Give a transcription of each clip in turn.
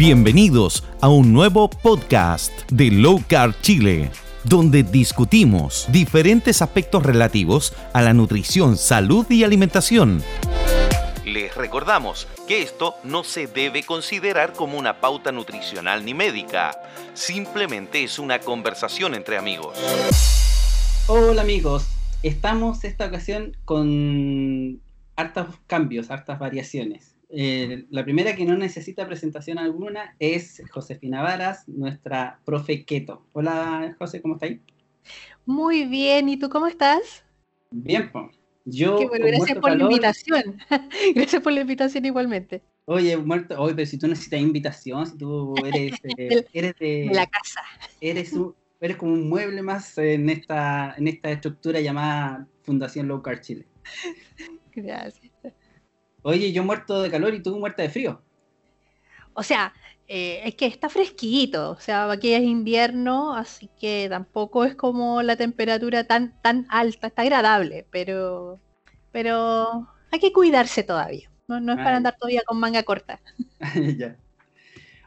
Bienvenidos a un nuevo podcast de Low Carb Chile, donde discutimos diferentes aspectos relativos a la nutrición, salud y alimentación. Les recordamos que esto no se debe considerar como una pauta nutricional ni médica, simplemente es una conversación entre amigos. Hola amigos, estamos esta ocasión con hartos cambios, hartas variaciones. Eh, la primera que no necesita presentación alguna es Josefina Varas, nuestra profe Keto. Hola José, ¿cómo estáis? Muy bien, ¿y tú cómo estás? Bien, pues. Yo, gracias por la invitación. gracias por la invitación igualmente. Oye, muerto, oye, pero si tú necesitas invitación, si tú eres, eh, eres de, la casa. Eres, eres como un mueble más en esta, en esta estructura llamada Fundación Low Carb Chile. Gracias. Oye, yo muerto de calor y tú muerta de frío. O sea, eh, es que está fresquito, o sea, aquí es invierno, así que tampoco es como la temperatura tan, tan alta, está agradable, pero, pero hay que cuidarse todavía, no, es para andar todavía con manga corta. ya.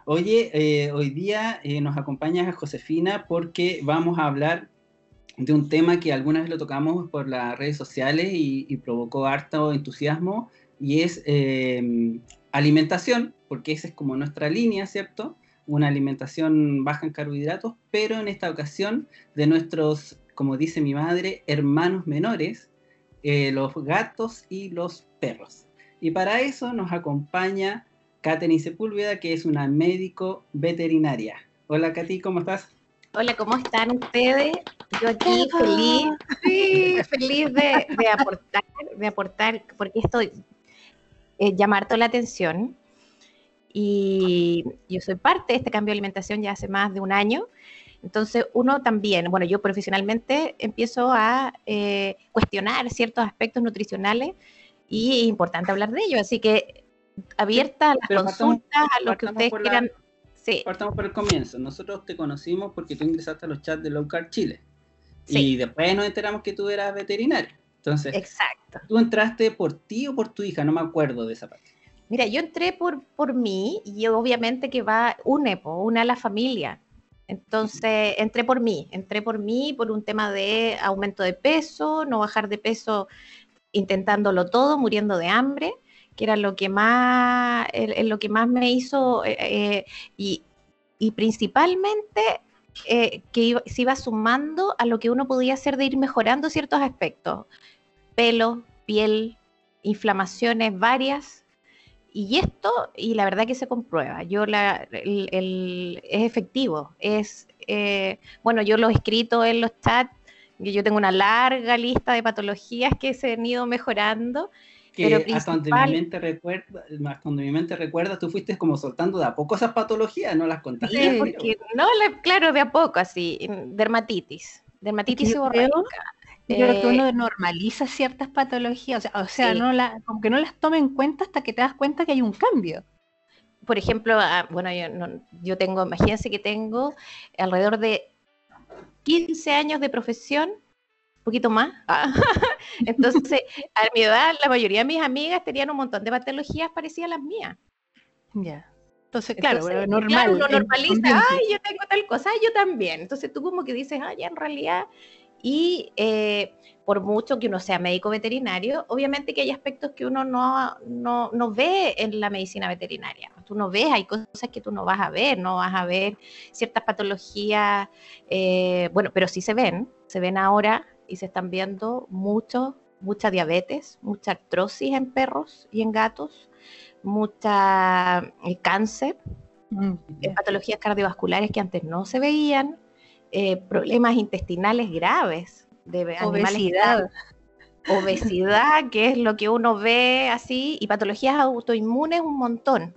Oye, eh, hoy día eh, nos acompaña Josefina porque vamos a hablar de un tema que alguna vez lo tocamos por las redes sociales y, y provocó harto entusiasmo y es em, alimentación, porque esa es como nuestra línea, ¿cierto? Una alimentación baja en carbohidratos, pero en esta ocasión de nuestros, como dice mi madre, hermanos menores, eh, los gatos y los perros. Y para eso nos acompaña Katherine Sepúlveda, que es una médico veterinaria. Hola, Katy, ¿cómo estás? Hola, ¿cómo están ustedes? Yo aquí feliz, sí, feliz de, de, aportar, de aportar, porque estoy eh, llamar toda la atención. Y yo soy parte de este cambio de alimentación ya hace más de un año. Entonces uno también, bueno, yo profesionalmente empiezo a eh, cuestionar ciertos aspectos nutricionales y es importante hablar de ello. Así que abierta a las consultas, a lo que ustedes quieran. Sí. Partamos por el comienzo. Nosotros te conocimos porque tú ingresaste a los chats de Low Carb Chile. Y después nos enteramos que tú eras veterinario. Entonces, Exacto. ¿tú entraste por ti o por tu hija? No me acuerdo de esa parte. Mira, yo entré por, por mí y obviamente que va, une, une a la familia. Entonces, entré por mí, entré por mí por un tema de aumento de peso, no bajar de peso intentándolo todo, muriendo de hambre, que era lo que más, lo que más me hizo, eh, eh, y, y, principalmente eh, que se iba sumando a lo que uno podía hacer de ir mejorando ciertos aspectos pelo, piel, inflamaciones varias. Y esto, y la verdad que se comprueba, yo la, el, es efectivo, es, eh, bueno, yo lo he escrito en los chats, yo tengo una larga lista de patologías que se han ido mejorando. Que pero hasta, donde mi mente recuerda, hasta donde mi mente recuerda, tú fuiste como soltando de a poco esas patologías, no las contaste. Sí, porque, no, claro, de a poco, así, dermatitis, dermatitis seborreica. Yo creo que uno eh, normaliza ciertas patologías, o sea, no la, como que no las toma en cuenta hasta que te das cuenta que hay un cambio. Por ejemplo, ah, bueno, yo, yo tengo, imagínense que tengo alrededor de 15 años de profesión, un poquito más. Entonces, a mi edad, la mayoría de mis amigas tenían un montón de patologías parecidas a las mías. Ya. Entonces, claro, normal. Claro, uno normaliza, ay, yo tengo tal cosa, yo también. Entonces tú como que dices, ay, en realidad y eh, por mucho que uno sea médico veterinario, obviamente que hay aspectos que uno no, no, no, ve en la medicina veterinaria. Tú no ves, hay cosas que tú no vas a ver, no vas a ver ciertas patologías, eh, bueno, pero sí se ven, se ven ahora y se están viendo mucho, mucha diabetes, mucha artrosis en perros y en gatos, mucha eh, cáncer, mm, patologías cardiovasculares que antes no se veían, eh, problemas intestinales graves, de obesidad. obesidad, que es lo que uno ve así, y patologías autoinmunes un montón.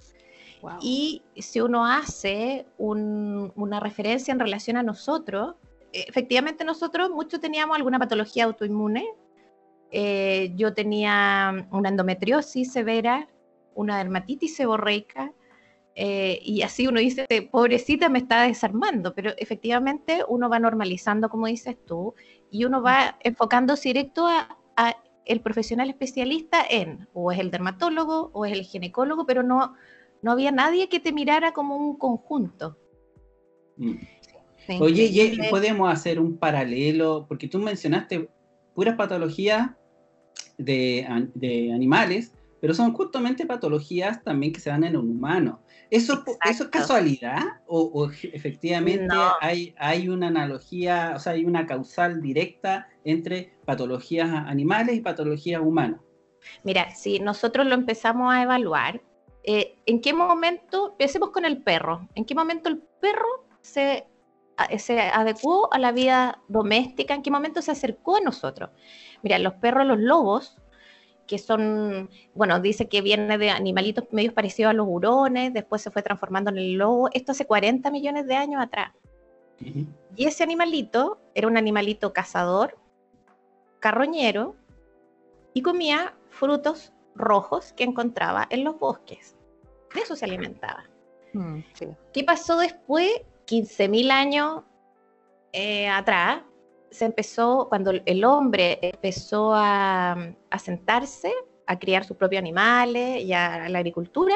Y si uno hace una referencia en relación a nosotros, efectivamente nosotros muchos teníamos alguna patología autoinmune. Eh, yo tenía una endometriosis severa, una dermatitis seborreica, eh, y así uno dice, pobrecita me está desarmando, pero efectivamente uno va normalizando, como dices tú, y uno va enfocándose directo a, el profesional especialista en, o es el dermatólogo, o es el ginecólogo, pero no, no había nadie que te mirara como un conjunto. Mm. Oye, y podemos hacer un paralelo, porque tú mencionaste puras patologías de, de animales, pero son justamente patologías también que se dan en un humano. ¿Eso, ¿eso es casualidad o, efectivamente hay, hay una analogía, o sea, hay una causal directa entre patologías animales y patologías humanas? Mira, si nosotros lo empezamos a evaluar, eh, ¿en qué momento, empecemos con el perro, en qué momento el perro se, se adecuó a la vida doméstica, en qué momento se acercó a nosotros? Mira, los perros, los lobos, que son, bueno, dice que viene de animalitos medios parecidos a los hurones, después se fue transformando en el lobo, esto hace 40 millones de años atrás. Y ese animalito era un animalito cazador, carroñero, y comía frutos rojos que encontraba en los bosques. De eso se alimentaba. Mm, ¿Qué pasó después? 15.000 años eh, atrás, se empezó, cuando el hombre empezó a, sentarse, a criar sus propios animales y a la agricultura,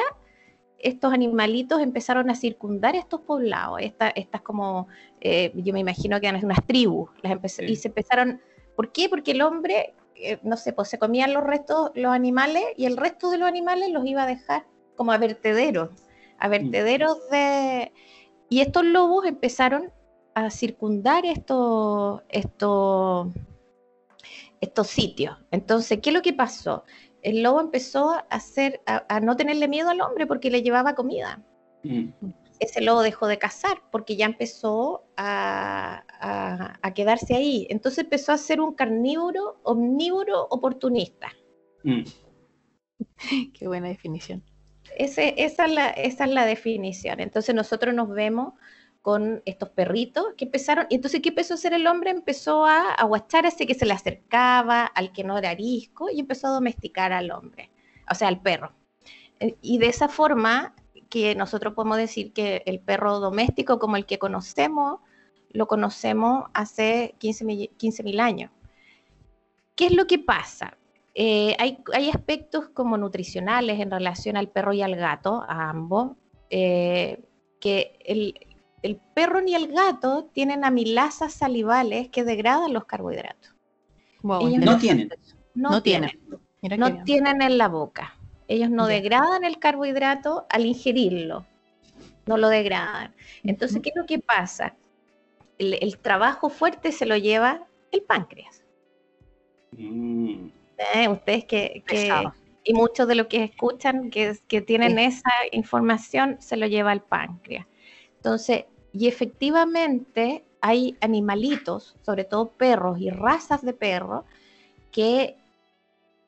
estos animalitos empezaron a circundar estos poblados, estas como, eh, yo me imagino que eran unas tribus, las y se empezaron, ¿por qué? Porque el hombre, eh, no sé, pues se comían los restos, los animales, y el resto de los animales los iba a dejar como a vertederos, a mm. vertederos de... Y estos lobos empezaron a circundar estos, estos, estos sitios. Entonces, ¿qué es lo que pasó? El lobo empezó a, hacer, a, no tenerle miedo al hombre porque le llevaba comida. Mm. Ese lobo dejó de cazar porque ya empezó a, quedarse ahí. Entonces empezó a ser un carnívoro, omnívoro, oportunista. Mm. Qué buena definición. Ese, esa, es la, esa es la definición. Entonces nosotros nos vemos con estos perritos que empezaron, entonces, ¿qué empezó a hacer el hombre? Empezó a aguachar a ese que se le acercaba, al que no era arisco, y empezó a domesticar al hombre, o sea, al perro. Eh, y de esa forma que nosotros podemos decir que el perro doméstico como el que conocemos, lo conocemos hace 15 mil años. ¿Qué es lo que pasa? Eh, hay, hay, aspectos como nutricionales en relación al perro y al gato, a ambos, eh, que el, el perro ni el gato tienen amilasas salivales que degradan los carbohidratos. no, tienen. No, tienen. No tienen en la boca. Ellos no degradan el carbohidrato al ingerirlo. No lo degradan. Entonces, ¿qué es lo que pasa? El, trabajo fuerte se lo lleva el páncreas. Mm. Eh, ustedes que, y muchos de los que escuchan que, que tienen esa información se lo lleva el páncreas. Entonces, y efectivamente hay animalitos, sobre todo perros y razas de perros, que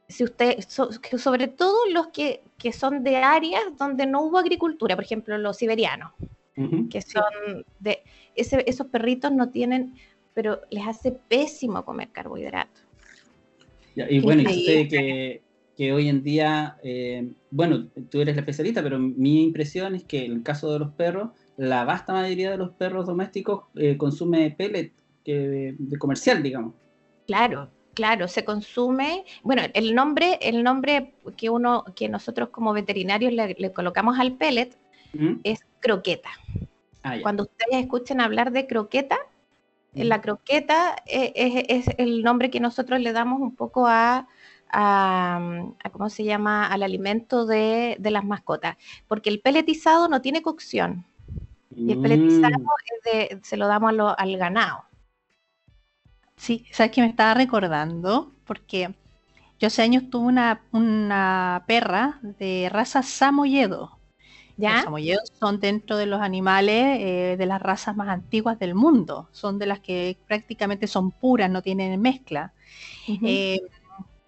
si usted, sobre todo los que, son de áreas donde no hubo agricultura, por ejemplo los siberianos, que son de, esos perritos no tienen, pero les hace pésimo comer carbohidratos. y bueno, y usted que, que, hoy en día, eh, bueno, tú eres la especialista, pero mi impresión es que en el caso de los perros, la vasta mayoría de los perros domésticos eh, consume pellet que de, comercial, digamos. Claro, claro, se consume. Bueno, el nombre, el nombre que uno, que nosotros como veterinarios le, colocamos al pellet es croqueta. Ah, Cuando ustedes escuchen hablar de croqueta, la croqueta eh, es, el nombre que nosotros le damos un poco a, a, ¿cómo se llama?, al alimento de, de, las mascotas, porque el pelletizado no tiene cocción. Y el peletizado mm. se lo damos al ganado. Sí, sabes que me estaba recordando, porque yo hace años tuve una, una perra de raza samoyedo. ¿Ya? Los samoyedos son dentro de los animales eh, de las razas más antiguas del mundo. Son de las que prácticamente son puras, no tienen mezcla.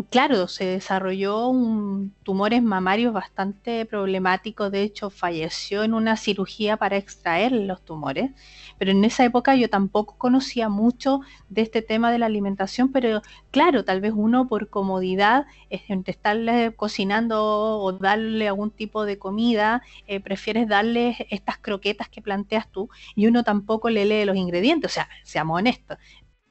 Claro, se desarrolló un tumores mamarios bastante problemático, de hecho falleció en una cirugía para extraer los tumores, pero en esa época yo tampoco conocía mucho de este tema de la alimentación, pero claro, tal vez uno por comodidad, entre estarle cocinando o darle algún tipo de comida, eh, prefieres darle estas croquetas que planteas tú y uno tampoco le lee los ingredientes, o sea, seamos honestos,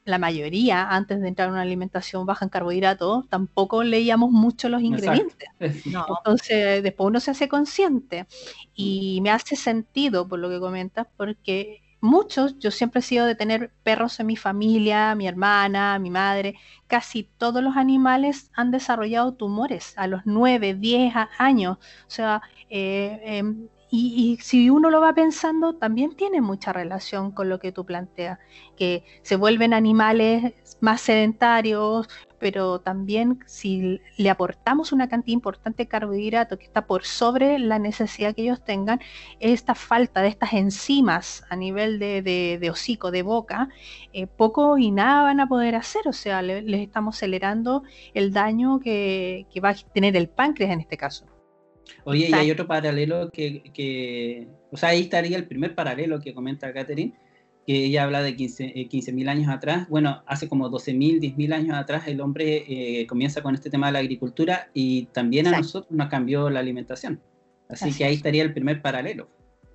la mayoría, antes de entrar a una alimentación baja en carbohidratos, tampoco leíamos mucho los ingredientes. Entonces, después uno se hace consciente y me hace sentido por lo que comentas, porque muchos, yo siempre he sido de tener perros en mi familia, mi hermana, mi madre, casi todos los animales han desarrollado tumores a los 9, 10 años. O sea, eh, em, y, si uno lo va pensando, también tiene mucha relación con lo que tú planteas, que se vuelven animales más sedentarios, pero también si le aportamos una cantidad importante de carbohidratos que está por sobre la necesidad que ellos tengan, esta falta de estas enzimas a nivel de, hocico, de boca, eh, poco y nada van a poder hacer, o sea, les estamos acelerando el daño que va a tener el páncreas en este caso. Oye, y hay otro paralelo que, o sea, ahí estaría el primer paralelo que comenta Catherine, que ella habla de 15.000 eh, años atrás. Bueno, hace como 12.000, 10.000 años atrás el hombre eh, comienza con este tema de la agricultura y también a nosotros nos cambió la alimentación. Así, que ahí estaría el primer paralelo.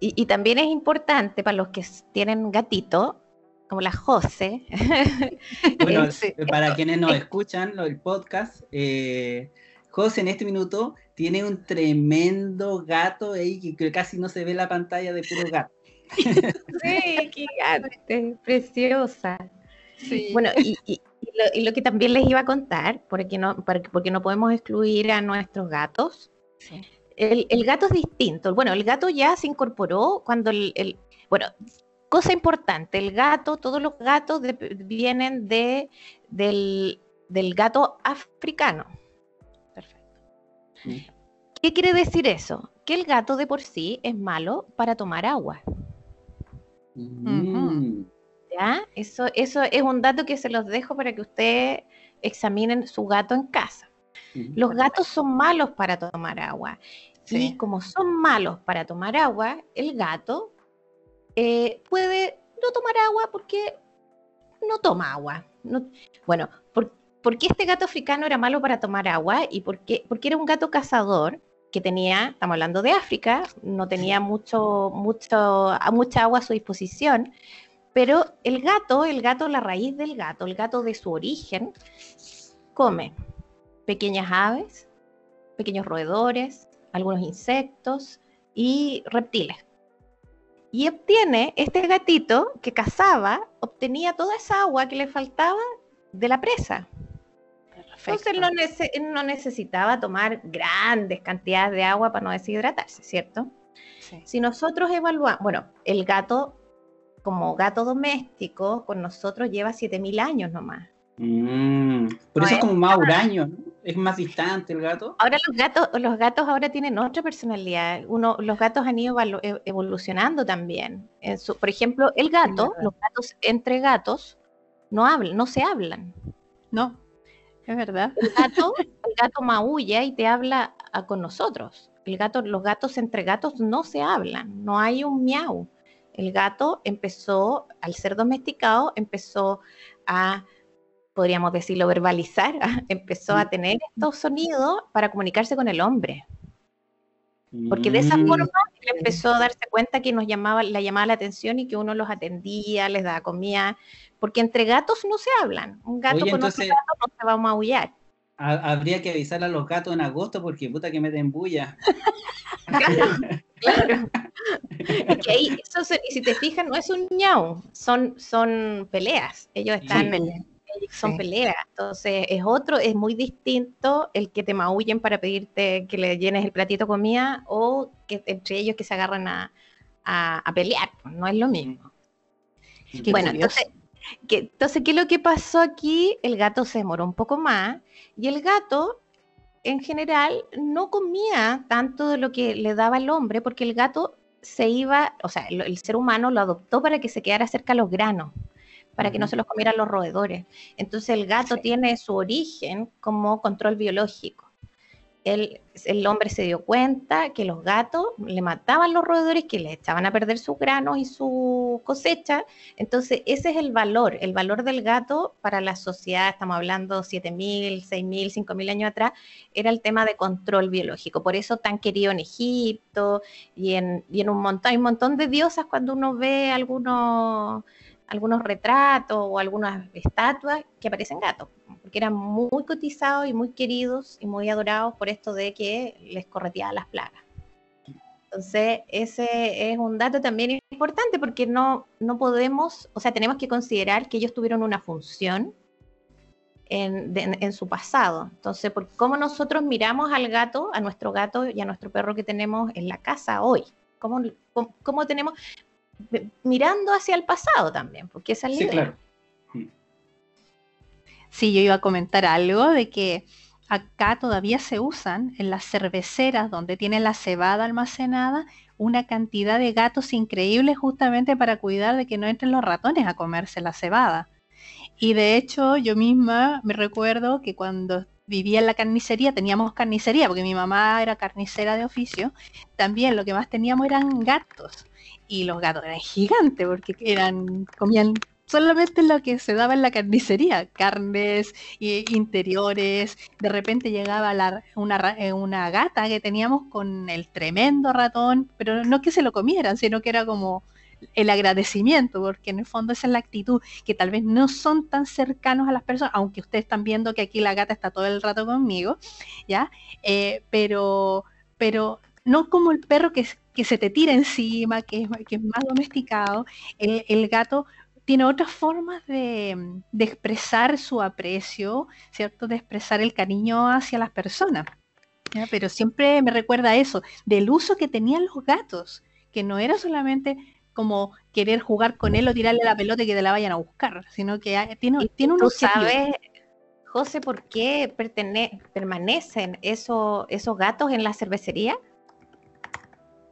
Y, también es importante para los que tienen gatito, como la Jose. bueno, para quienes nos escuchan el podcast, eh, José en este minuto tiene un tremendo gato ahí que casi no se ve la pantalla de puro gato. Sí, gigante, preciosa. Bueno, y, lo, que también les iba a contar, porque no, porque no podemos excluir a nuestros gatos. El, gato es distinto. Bueno, el gato ya se incorporó cuando el, bueno, cosa importante, el gato, todos los gatos vienen de, del, del gato africano. ¿Qué quiere decir eso? Que el gato de por sí es malo para tomar agua. Mm. ¿Ya? Eso, eso es un dato que se los dejo para que ustedes examinen su gato en casa. Los gatos son malos para tomar agua. Y como son malos para tomar agua, el gato eh, puede no tomar agua porque no toma agua. bueno, por, ¿por qué este gato africano era malo para tomar agua? Y por qué, porque era un gato cazador que tenía, estamos hablando de África, no tenía mucho, mucho, mucha agua a su disposición, pero el gato, el gato, la raíz del gato, el gato de su origen, come pequeñas aves, pequeños roedores, algunos insectos y reptiles. Y obtiene, este gatito que cazaba, obtenía toda esa agua que le faltaba de la presa. Entonces él no, necesitaba tomar grandes cantidades de agua para no deshidratarse, ¿cierto? Si nosotros evaluamos, bueno, el gato como gato doméstico con nosotros lleva 7000 años nomás. Mm, por eso es como más huraño, ¿no? Es más distante el gato. Ahora los gatos, los gatos ahora tienen otra personalidad. Uno, los gatos han ido e, evolucionando también. por ejemplo, el gato, los gatos entre gatos no hablan, no se hablan. No es verdad. El gato, el gato maulla y te habla con nosotros. El gato, los gatos entre gatos no se hablan, no hay un miau. El gato empezó, al ser domesticado, empezó a, podríamos decirlo, verbalizar, empezó a tener estos sonidos para comunicarse con el hombre. Porque de esa mm. forma él empezó a darse cuenta que nos llamaba, le llamaba la atención y que uno los atendía, les daba comida, porque entre gatos no se hablan. Un gato con otro gato no se va a maullar. Habría que avisar a los gatos en agosto porque puta que me den bulla. claro, claro. Es que ahí, y si te fijas, no es un ñau, son, son peleas. Ellos están, son peleas. Entonces es otro, es muy distinto el que te maullen para pedirte que le llenes el platito comida o que entre ellos que se agarran a, a, pelear. Pues, no es lo mismo. bueno, entonces, que, entonces, ¿qué es lo que pasó aquí? El gato se demoró un poco más y el gato en general no comía tanto de lo que le daba el hombre porque el gato se iba, o sea, el, el ser humano lo adoptó para que se quedara cerca a los granos para que no se los comieran los roedores. Entonces el gato tiene su origen como control biológico el, el, hombre se dio cuenta que los gatos le mataban los roedores, que le echaban a perder sus granos y su cosecha. Entonces, ese es el valor. El valor del gato para la sociedad, estamos hablando 7.000, 6.000, 5.000 años atrás, era el tema de control biológico. Por eso tan querido en Egipto y en, y un montón, hay un montón de diosas cuando uno ve algunos algunos retratos o algunas estatuas que aparecen gatos, porque eran muy cotizados y muy queridos y muy adorados por esto de que les correteaba las plagas. Entonces, ese es un dato también importante porque no, no podemos, o sea, tenemos que considerar que ellos tuvieron una función en, su pasado. Entonces, por cómo nosotros miramos al gato, a nuestro gato y a nuestro perro que tenemos en la casa hoy. ¿Cómo, cómo, tenemos, mirando hacia el pasado también, porque esa es la sí, Claro. Sí, yo iba a comentar algo de que acá todavía se usan en las cerveceras donde tienen la cebada almacenada una cantidad de gatos increíbles justamente para cuidar de que no entren los ratones a comerse la cebada. Y de hecho, yo misma me recuerdo que cuando vivía en la carnicería, teníamos carnicería, porque mi mamá era carnicera de oficio, también lo que más teníamos eran gatos. Y los gatos eran gigantes, porque eran, comían solamente lo que se daba en la carnicería, carnes interiores. De repente llegaba una, eh, una gata que teníamos con el tremendo ratón, pero no que se lo comieran, sino que era como el agradecimiento, porque en el fondo esa es la actitud, que tal vez no son tan cercanos a las personas, aunque ustedes están viendo que aquí la gata está todo el rato conmigo, ¿ya? Eh, pero, pero no como el perro que, se te tira encima, que es, que es más domesticado, el, el gato tiene otras formas de, de, expresar su aprecio, ¿cierto? De expresar el cariño hacia las personas. Pero siempre me recuerda eso, del uso que tenían los gatos, que no era solamente como querer jugar con él o tirarle la pelota y que te la vayan a buscar, sino que tiene, tiene un ¿Tú sabes, José, por qué permanecen esos, esos gatos en la cervecería?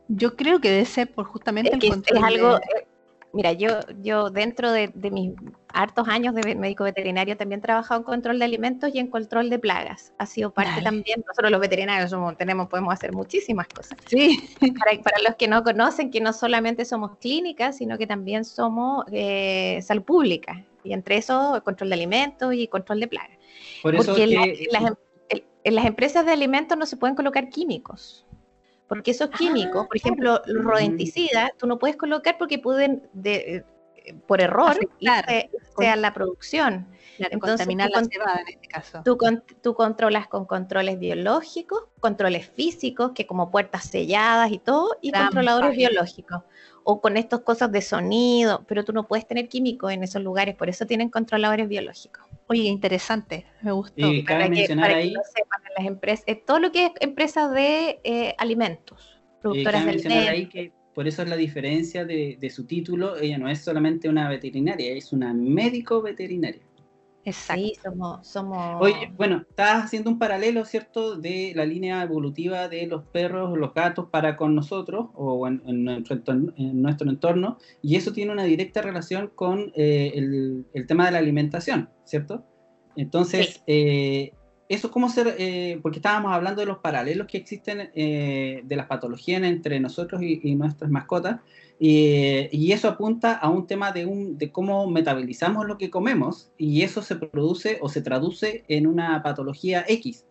Yo creo que debe ser por justamente el control. Es algo, eh, Mira, yo, yo dentro de, mis hartos años de médico veterinario también he trabajado en control de alimentos y en control de plagas. Ha sido parte también, nosotros los veterinarios somos, tenemos, podemos hacer muchísimas cosas. Sí. Para, los que no conocen, que no solamente somos clínicas, sino que también somos eh, salud pública. Y entre eso, control de alimentos y control de plagas. Por eso Porque em, en las empresas de alimentos no se pueden colocar químicos. Porque esos químicos, por ejemplo, los rodenticidas, tú no puedes colocar porque pueden, de, eh, por error, sea la producción. Entonces, contaminar la cebada en este caso. Tú, tú, controlas con controles biológicos, controles físicos, que como puertas selladas y todo, y controladores biológicos. O con estas cosas de sonido, pero tú no puedes tener químicos en esos lugares, por eso tienen controladores biológicos. Oye, interesante, me gustó. Y para mencionar ahí, las empresas, eh, todo lo que es empresas de eh, alimentos, productoras de alimentos. Ahí que por eso es la diferencia de, de, su título, ella no es solamente una veterinaria, es una médico veterinaria. Exacto. somos, somos... Oye, bueno, estás haciendo un paralelo, ¿cierto?, de la línea evolutiva de los perros, los gatos para con nosotros o en, nuestro, entorno, y eso tiene una directa relación con eh, el, tema de la alimentación, ¿cierto? Entonces, eh, eso cómo ser, eh, porque estábamos hablando de los paralelos que existen de las patologías entre nosotros y nuestras mascotas, y eso apunta a un tema de, un, de cómo metabolizamos lo que comemos y eso se produce o se traduce en una patología X.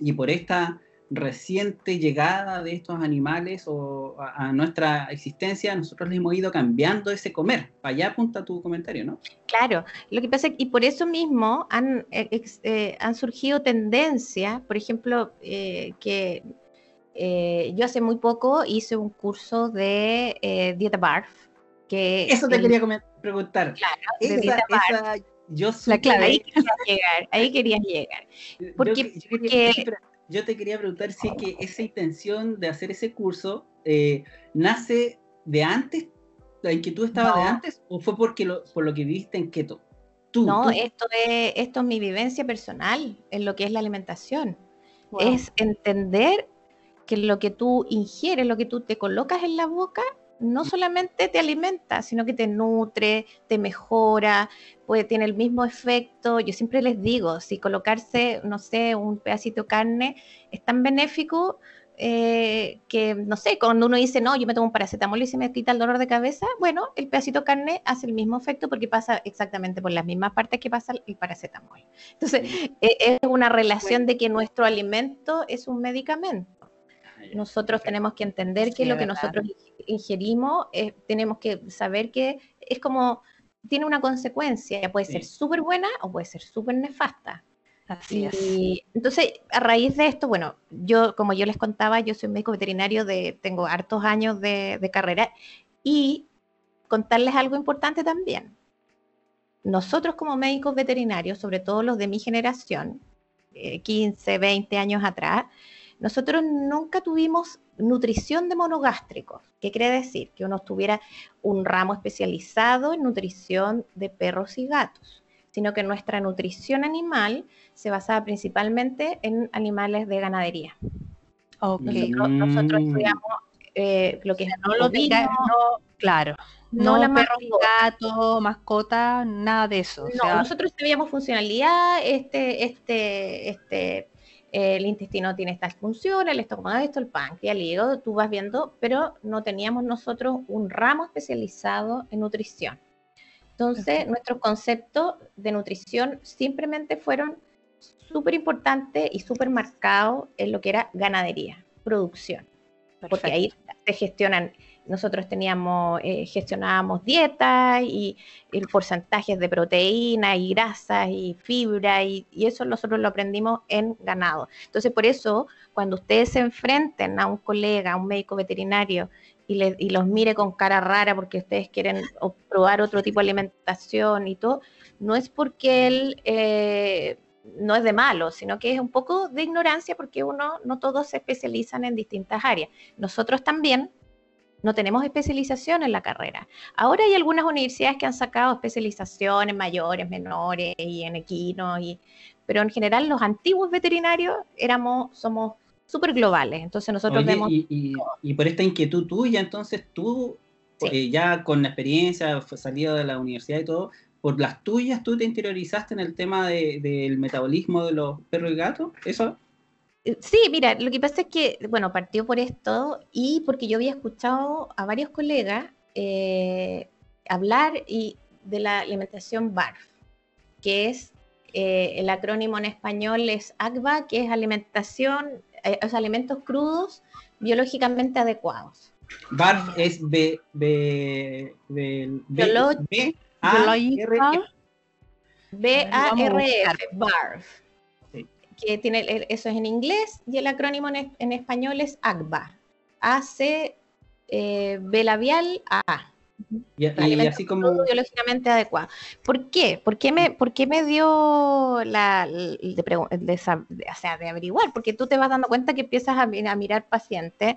Y por esta reciente llegada de estos animales o a, nuestra existencia, nosotros le hemos ido cambiando ese comer. Para allá apunta tu comentario, ¿no? Claro, lo que pasa es que, y por eso mismo han, eh, eh, han surgido tendencias, por ejemplo, eh, que eh, yo hace muy poco hice un curso de eh, dieta BARF. Que Eso te quería preguntar. Claro, de dieta BARF. yo La clave, ahí querías llegar, ahí querías llegar. Porque, yo, te quería preguntar si que esa intención de hacer ese curso eh, nace de antes, la inquietud estaba de antes, o fue porque lo, por lo que viste en keto. Tú, no, Esto, es, esto es mi vivencia personal en lo que es la alimentación. Es entender que lo que tú ingieres, lo que tú te colocas en la boca, no solamente te alimenta, sino que te nutre, te mejora, puede tiene el mismo efecto. Yo siempre les digo, si colocarse, no sé, un pedacito de carne es tan benéfico eh, que, no sé, cuando uno dice, no, yo me tomo un paracetamol y se me quita el dolor de cabeza, bueno, el pedacito de carne hace el mismo efecto porque pasa exactamente por las mismas partes que pasa el paracetamol. Entonces, e, es una relación de que nuestro alimento es un medicamento. Nosotros tenemos que entender que lo que nosotros ingerimos, tenemos que saber que es como tiene una consecuencia, puede ser súper buena o puede ser súper nefasta. Así es. Y entonces, a raíz de esto, bueno, yo, como yo les contaba, yo soy médico veterinario, de, tengo hartos años de, de carrera y contarles algo importante también. Nosotros como médicos veterinarios, sobre todo los de mi generación, 15, eh, 20 años atrás, nosotros nunca tuvimos nutrición de monogástricos. ¿Qué quiere decir? Que uno tuviera un ramo especializado en nutrición de perros y gatos sino que nuestra nutrición animal se basaba principalmente en animales de ganadería. Okay. Nosotros, estudiamos eh, lo que es no lo claro. No, la perro, gato, mascota, nada de eso. No, nosotros teníamos funcionalidad, este, este, este, el intestino tiene estas funciones, el estómago esto, el páncreas, el hígado, tú vas viendo, pero no teníamos nosotros un ramo especializado en nutrición. Entonces, nuestros conceptos de nutrición simplemente fueron súper importantes y súper marcados en lo que era ganadería, producción. Porque ahí se gestionan, nosotros teníamos, eh, gestionábamos dietas y, el porcentajes de proteínas y grasas y fibra y, y, eso nosotros lo aprendimos en ganado. Entonces, por eso, cuando ustedes se enfrenten a un colega, a un médico veterinario y, los mire con cara rara porque ustedes quieren probar otro tipo de alimentación y todo, no es porque él eh, no es de malo, sino que es un poco de ignorancia porque uno, no todos se especializan en distintas áreas. Nosotros también no tenemos especialización en la carrera. Ahora hay algunas universidades que han sacado especializaciones mayores, menores y en equinos, y, pero en general los antiguos veterinarios éramos, somos súper globales. Entonces nosotros vemos... Y, y, por esta inquietud tuya, entonces tú, eh, ya con la experiencia, salido de la universidad y todo, por las tuyas, tú te interiorizaste en el tema del metabolismo de los perros y gatos, ¿eso? Eh, sí, mira, lo que pasa es que, bueno, partió por esto y porque yo había escuchado a varios colegas eh, hablar y de la alimentación BARF, que es el acrónimo en español es ACBA, que es alimentación eh, alimentos crudos biológicamente adecuados. BARF es B, B, B, B, B A R F. B A R F, BARF. Que tiene, eso es en inglés y el acrónimo en, español es ACBA. A C eh, B labial A. Y, así como... biológicamente adecuado. ¿Por qué? ¿Por qué me, por qué me dio la de, de, o sea, de averiguar? Porque tú te vas dando cuenta que empiezas a, mirar pacientes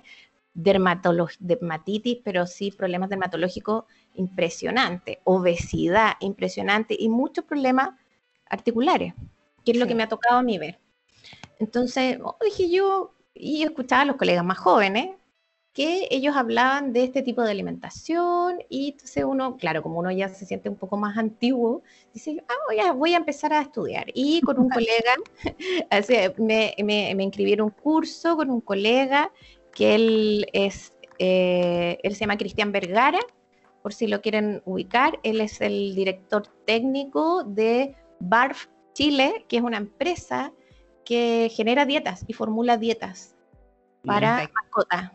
dermatitis, pero sí problemas dermatológicos impresionantes, obesidad impresionante y muchos problemas articulares, que es lo que me ha tocado a mí ver. Entonces, oh, dije yo, y yo escuchaba a los colegas más jóvenes, que ellos hablaban de este tipo de alimentación y entonces uno, claro, como uno ya se siente un poco más antiguo, dice, ah, voy a, voy a empezar a estudiar. Y con un colega, me, me, me inscribí en un curso con un colega que él es, eh, él se llama Cristian Vergara, por si lo quieren ubicar, él es el director técnico de BARF Chile, que es una empresa que genera dietas y formula dietas para mascotas.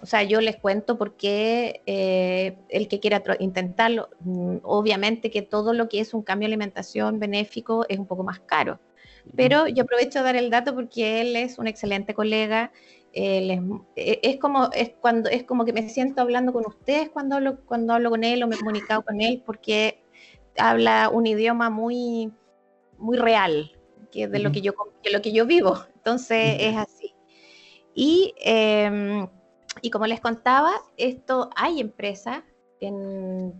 O sea, yo les cuento porque eh, el que quiera intentarlo, mm, obviamente que todo lo que es un cambio de alimentación benéfico es un poco más caro. Pero yo aprovecho de dar el dato porque él es un excelente colega. es, e, es, como, es, cuando, es como que me siento hablando con ustedes cuando hablo, cuando hablo con él o me he comunicado con él porque habla un idioma muy, muy real, que es de lo, que yo, lo que yo vivo. Entonces es así. Y em, y como les contaba, esto hay empresas en,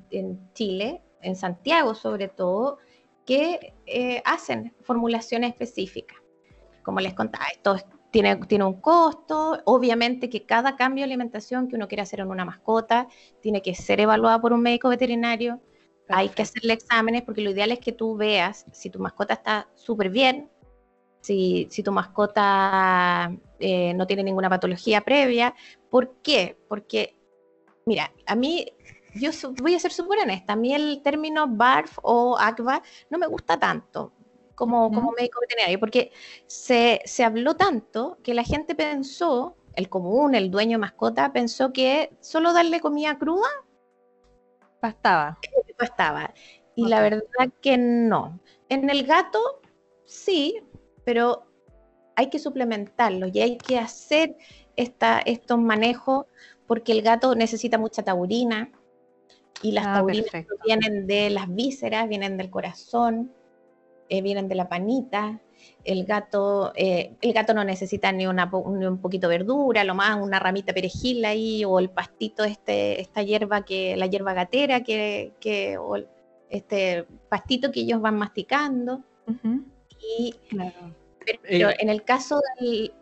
Chile, en Santiago sobre todo, que eh, hacen formulaciones específicas. Como les contaba, esto tiene, tiene un costo, obviamente que cada cambio de alimentación que uno quiere hacer en una mascota tiene que ser evaluado por un médico veterinario, hay que hacerle exámenes porque lo ideal es que tú veas si tu mascota está súper bien, si, si, tu mascota eh, no tiene ninguna patología previa. ¿Por qué? Porque, mira, a mí, yo voy a ser súper honesta, a mí el término BARF o ACVA no me gusta tanto como, como médico veterinario, porque se, se habló tanto que la gente pensó, el común, el dueño de mascota, pensó que solo darle comida cruda bastaba. Tiempo estaba. Y la verdad que no. En el gato, sí, pero hay que suplementarlo y hay que hacer esta, estos manejos porque el gato necesita mucha taurina y las ah, taurinas vienen de las vísceras, vienen del corazón, eh, vienen de la panita. El gato, eh, el gato no necesita ni, una, un poquito de verdura, lo más una ramita perejil ahí, o el pastito, este, esta hierba que, la hierba gatera, que, que o este pastito que ellos van masticando. Y pero eh, en el caso del,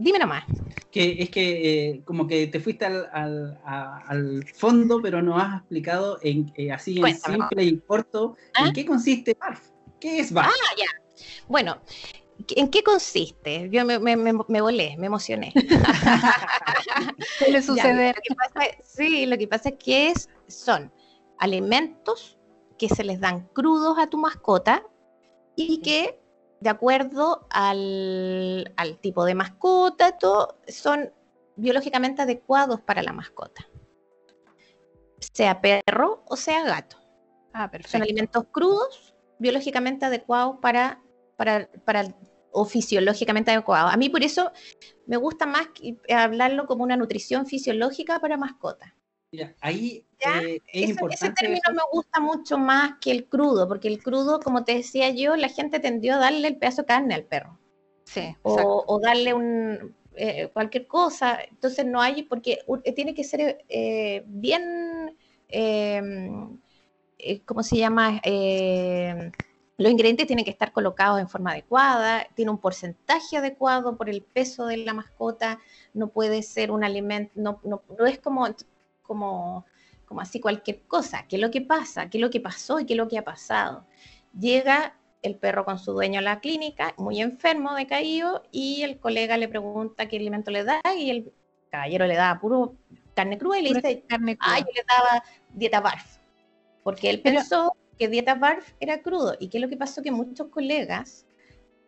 Dime nomás. Que es que eh, como que te fuiste al, fondo, pero no has explicado en, eh, así en simple y corto en ¿Ah? qué consiste BARF. ¿Qué es BARF? Ah, ya. Bueno, ¿en qué consiste? Yo me, me, volé, me emocioné. ¿Qué le sucede? sí, lo que pasa es que es, son alimentos que se les dan crudos a tu mascota y que de acuerdo al, tipo de mascota, son biológicamente adecuados para la mascota, sea perro o sea gato. Ah, son alimentos crudos, biológicamente adecuados para, para, para, o fisiológicamente adecuados. A mí por eso me gusta más hablarlo como una nutrición fisiológica para mascotas ahí eh, es importante. Ese término me gusta mucho más que el crudo, porque el crudo, como te decía yo, la gente tendió a darle el pedazo de carne al perro. Sí. O, darle un eh, cualquier cosa. Entonces no hay, porque eh, tiene que ser bien, em, ¿cómo se llama? Los ingredientes tienen que estar colocados en forma adecuada, tiene un porcentaje adecuado por el peso de la mascota, no puede ser un alimento, no, no, no es como como, como así cualquier cosa. ¿Qué es lo que pasa? ¿Qué es lo que pasó y qué es lo que ha pasado? Llega el perro con su dueño a la clínica, muy enfermo, decaído, y el colega le pregunta qué alimento le da y el caballero le da puro carne cruda y le dice, carne ah, yo le daba dieta BARF, porque él pensó que dieta BARF era crudo. ¿Y qué es lo que pasó? Que muchos colegas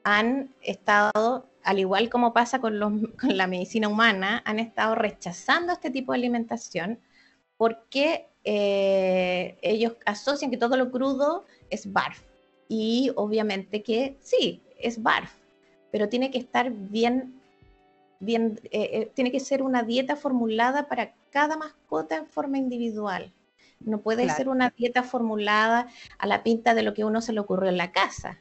han estado, al igual como pasa con, los, con la medicina humana, han estado rechazando este tipo de alimentación porque eh, ellos asocian que todo lo crudo es barf. Y obviamente que sí, es barf, pero tiene que estar bien, bien eh, eh, tiene que ser una dieta formulada para cada mascota en forma individual. No puede ser una dieta formulada a la pinta de lo que uno se le ocurrió en la casa.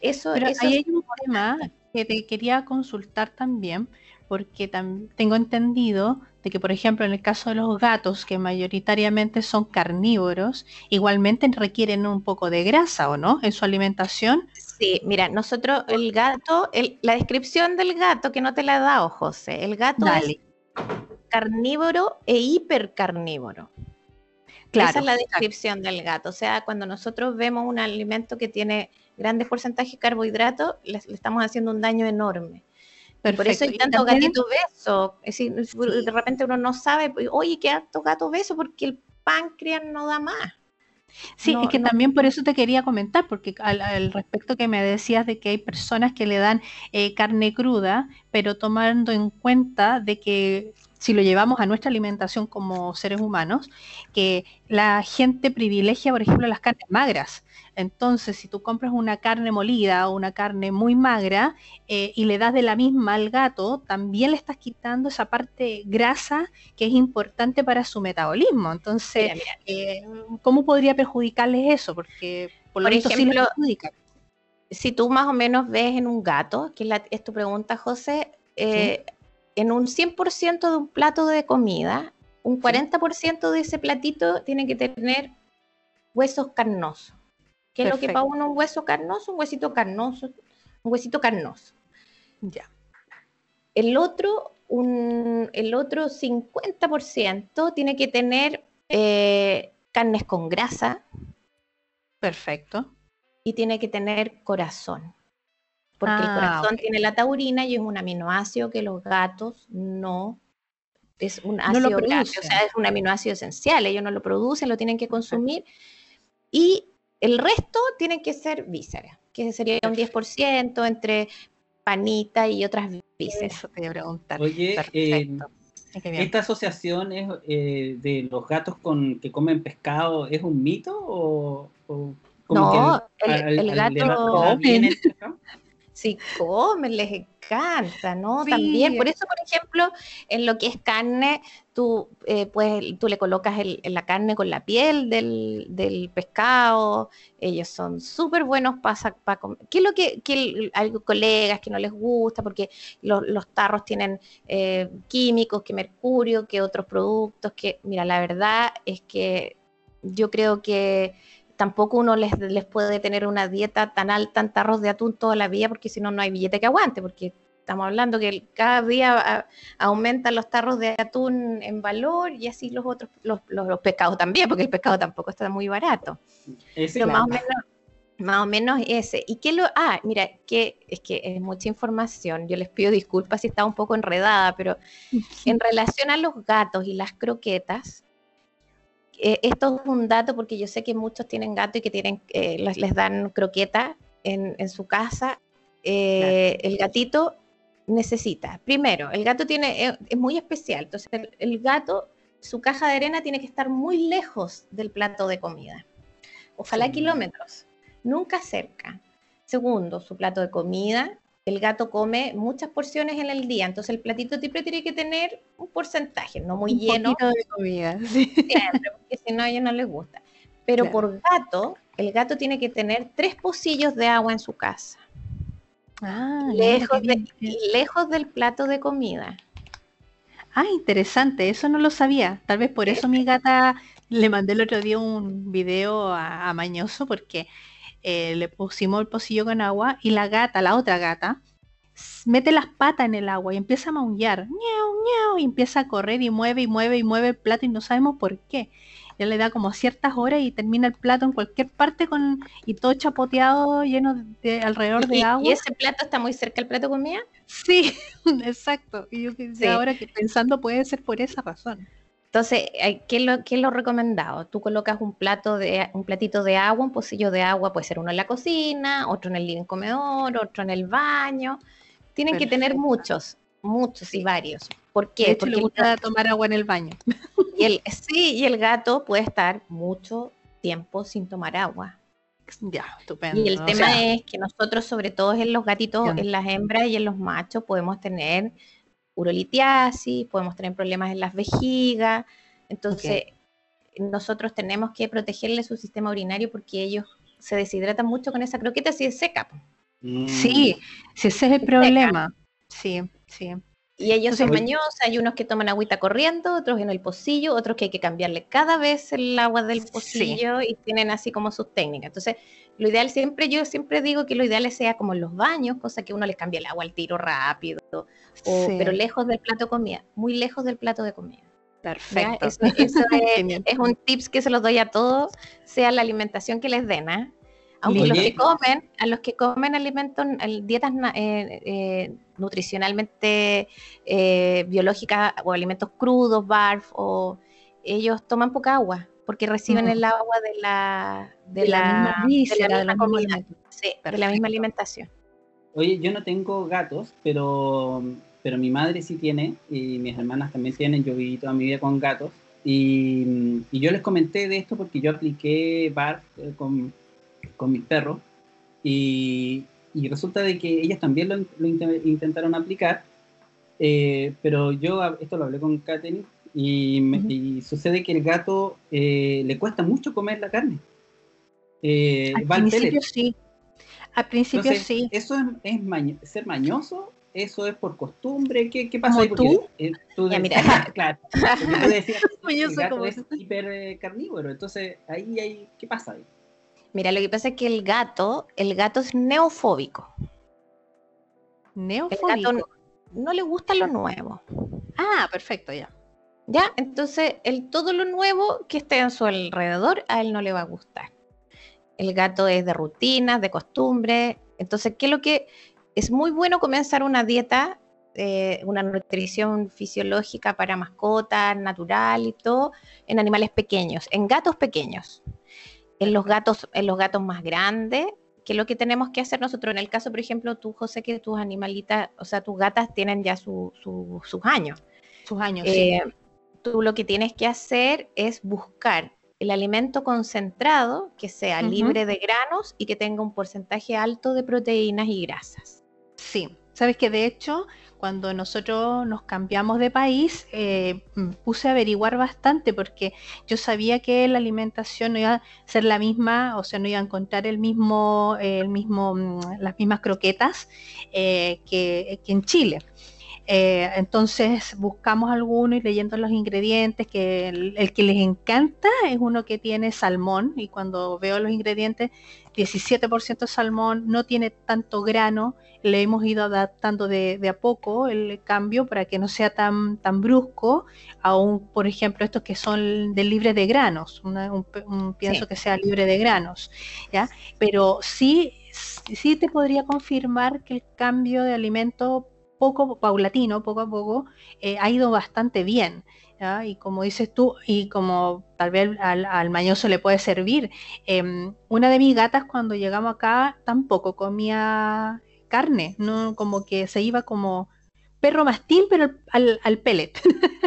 Eso, Pero ahí hay un tema que te quería consultar también, porque tengo entendido de que, por ejemplo, en el caso de los gatos, que mayoritariamente son carnívoros, igualmente requieren un poco de grasa, ¿o no? En su alimentación. Sí, mira, nosotros, el gato, la descripción del gato, que no te la he dado, José, el gato es carnívoro e hipercarnívoro. Claro, Esa es la descripción del gato. O sea, cuando nosotros vemos un alimento que tiene grandes porcentajes de carbohidratos, le estamos haciendo un daño enorme. Por eso hay tantos gatitos besos. Es decir, de repente uno no sabe, pues, oye, qué alto gato beso, porque el páncreas no da más. Sí, es que también por eso te quería comentar, porque al, respecto que me decías de que hay personas que le dan eh, carne cruda, pero tomando en cuenta de que si lo llevamos a nuestra alimentación como seres humanos, que la gente privilegia, por ejemplo, las carnes magras. Entonces, si tú compras una carne molida o una carne muy magra eh, y le das de la misma al gato, también le estás quitando esa parte grasa que es importante para su metabolismo. Entonces, eh, ¿cómo podría perjudicarles eso? Porque por lo ejemplo, sí perjudica. Si tú más o menos ves en un gato, que es, tu pregunta, José, eh, en un 100% de un plato de comida, un 40% de ese platito tiene que tener huesos carnosos. ¿Qué es lo que para uno un hueso carnoso? Un huesito carnoso, un huesito carnoso. Ya. El otro, un, el otro 50% tiene que tener eh, carnes con grasa. Perfecto. Y tiene que tener corazón. Porque el ah, corazón tiene la taurina y es un aminoácido que los gatos no es un ácido o sea, es un aminoácido esencial, ellos no lo producen, lo tienen que consumir. Y el resto tiene que ser vísceras, que sería un 10% entre panita y otras vísceras. Eso te preguntar. Oye, eh, ¿Esta asociación es, eh, de los gatos con que comen pescado es un mito o, o no, el, el, gato sí comen, les encanta, ¿no? También, por eso, por ejemplo, en lo que es carne, tú, eh, pues, tú le colocas la carne con la piel del, pescado, ellos son súper buenos para comer. ¿Qué es lo que, hay colegas que no les gusta? Porque los tarros tienen eh, químicos, que mercurio, que otros productos, que, mira, la verdad es que yo creo que tampoco uno les, les puede tener una dieta tan alta en tarros de atún toda la vida, porque si no, no hay billete que aguante, porque estamos hablando que cada día aumentan los tarros de atún en valor y así los otros, los, los, pescados también, porque el pescado tampoco está muy barato. Pero más o menos más o menos ese. ¿Y qué lo.? Ah, mira, que es que es mucha información. Yo les pido disculpas si está un poco enredada, pero en relación a los gatos y las croquetas, eh, esto es un dato porque yo sé que muchos tienen gato y que tienen, eh, les, dan croqueta en, su casa. Eh, el gatito necesita, primero, el gato tiene, es muy especial, entonces el, gato, su caja de arena tiene que estar muy lejos del plato de comida. Ojalá kilómetros, nunca cerca. Segundo, su plato de comida el gato come muchas porciones en el día, entonces el platito siempre tiene que tener un porcentaje, no muy lleno. de comida. Siempre, porque si no a ellos no les gusta. Pero por gato, el gato tiene que tener tres pocillos de agua en su casa. Ah, lejos, lejos del plato de comida. Ah, interesante, eso no lo sabía. Tal vez por eso mi gata le mandé el otro día un video a Mañoso, porque eh, le pusimos el pocillo con agua y la gata, la otra gata, mete las patas en el agua y empieza a maullar, y empieza a correr y mueve y mueve y mueve el plato y no sabemos por qué. Ya le da como ciertas horas y termina el plato en cualquier parte con y todo chapoteado, lleno de alrededor de agua. ¿Y ese plato está muy cerca del plato comida? Sí, exacto. Y yo ahora que pensando puede ser por esa razón. Entonces, ¿qué es, lo, ¿qué es lo recomendado? Tú colocas un plato de un platito de agua, un pocillo de agua, puede ser uno en la cocina, otro en el living comedor, otro en el baño. Tienen que tener muchos, muchos y varios. ¿Por qué? Porque le gusta tomar agua en el baño. Y el, sí, y el gato puede estar mucho tiempo sin tomar agua. Ya, estupendo. Y el tema es que nosotros, sobre todo en los gatitos, en las hembras y en los machos, podemos tener urolitiasis, podemos tener problemas en las vejigas. Entonces, nosotros tenemos que protegerle su sistema urinario porque ellos se deshidratan mucho con esa croqueta si es seca. Mm. Sí, si ese es el problema. Sí, sí. Y ellos son mañosos, hay unos que toman agüita corriendo, otros en el pocillo, otros que hay que cambiarle cada vez el agua del pocillo y tienen así como sus técnicas. Entonces, lo ideal siempre, yo siempre digo que lo ideal sea como en los baños, cosa que uno les cambie el agua al tiro rápido, pero lejos del plato de comida, muy lejos del plato de comida. Perfecto. Eso, es, un tips que se los doy a todos, sea la alimentación que les den, ¿eh? Aunque los que comen, a los que comen alimentos, dietas eh, eh, nutricionalmente biológicas o alimentos crudos, barf, o ellos toman poca agua porque reciben el agua de la de, la, misma comida, de la misma alimentación. Oye, yo no tengo gatos, pero, pero mi madre sí tiene y mis hermanas también tienen. Yo viví toda mi vida con gatos. Y, y yo les comenté de esto porque yo apliqué BARF eh, con, con mis perros. Y, y, resulta de que ellas también lo, lo intentaron aplicar, eh, pero yo esto lo hablé con Katherine y, sucede que el gato eh, le cuesta mucho comer la carne. Eh, al principio sí. Al principio sí. ¿Eso es, ser mañoso? ¿Eso es por costumbre? ¿Qué, qué pasa ahí? tú? Eh, tú mira, claro. Tú decías el gato es hiper carnívoro. Entonces, ahí hay, ¿qué pasa ahí? Mira, lo que pasa es que el gato, el gato es neofóbico. Neofóbico. El gato no le gusta lo nuevo. Ah, perfecto, ya. ¿Ya? Entonces, el, todo lo nuevo que esté a su alrededor, a él no le va a gustar. El gato es de rutinas, de costumbre. Entonces, ¿qué es lo que es muy bueno comenzar una dieta, eh, una nutrición fisiológica para mascotas, natural y todo, en animales pequeños, en gatos pequeños. En los gatos, en los gatos más grandes, ¿qué es lo que tenemos que hacer nosotros? En el caso, por ejemplo, tú, José, que tus animalitas, o sea, tus gatas tienen ya sus años. Sus años. Eh, tú lo que tienes que hacer es buscar el alimento concentrado que sea libre de granos y que tenga un porcentaje alto de proteínas y grasas. Sí, sabes que de hecho cuando nosotros nos cambiamos de país, eh, puse a averiguar bastante porque yo sabía que la alimentación no iba a ser la misma, o sea, no iba a encontrar el mismo, el mismo, las mismas croquetas eh, que, en Chile. Eh, entonces buscamos alguno y leyendo los ingredientes, que el, que les encanta es uno que tiene salmón y cuando veo los ingredientes, 17% salmón, no tiene tanto grano, le hemos ido adaptando de, a poco el cambio para que no sea tan, tan brusco, aún por ejemplo estos que son de libre de granos, un, pienso que sea libre de granos, ¿ya? Pero sí, sí te podría confirmar que el cambio de alimento poco paulatino, poco a poco, eh, ha ido bastante bien. Y como dices tú, y como tal vez al, mañoso le puede servir, em, una de mis gatas cuando llegamos acá tampoco comía carne, no como que se iba como perro mastín, pero al, al pellet.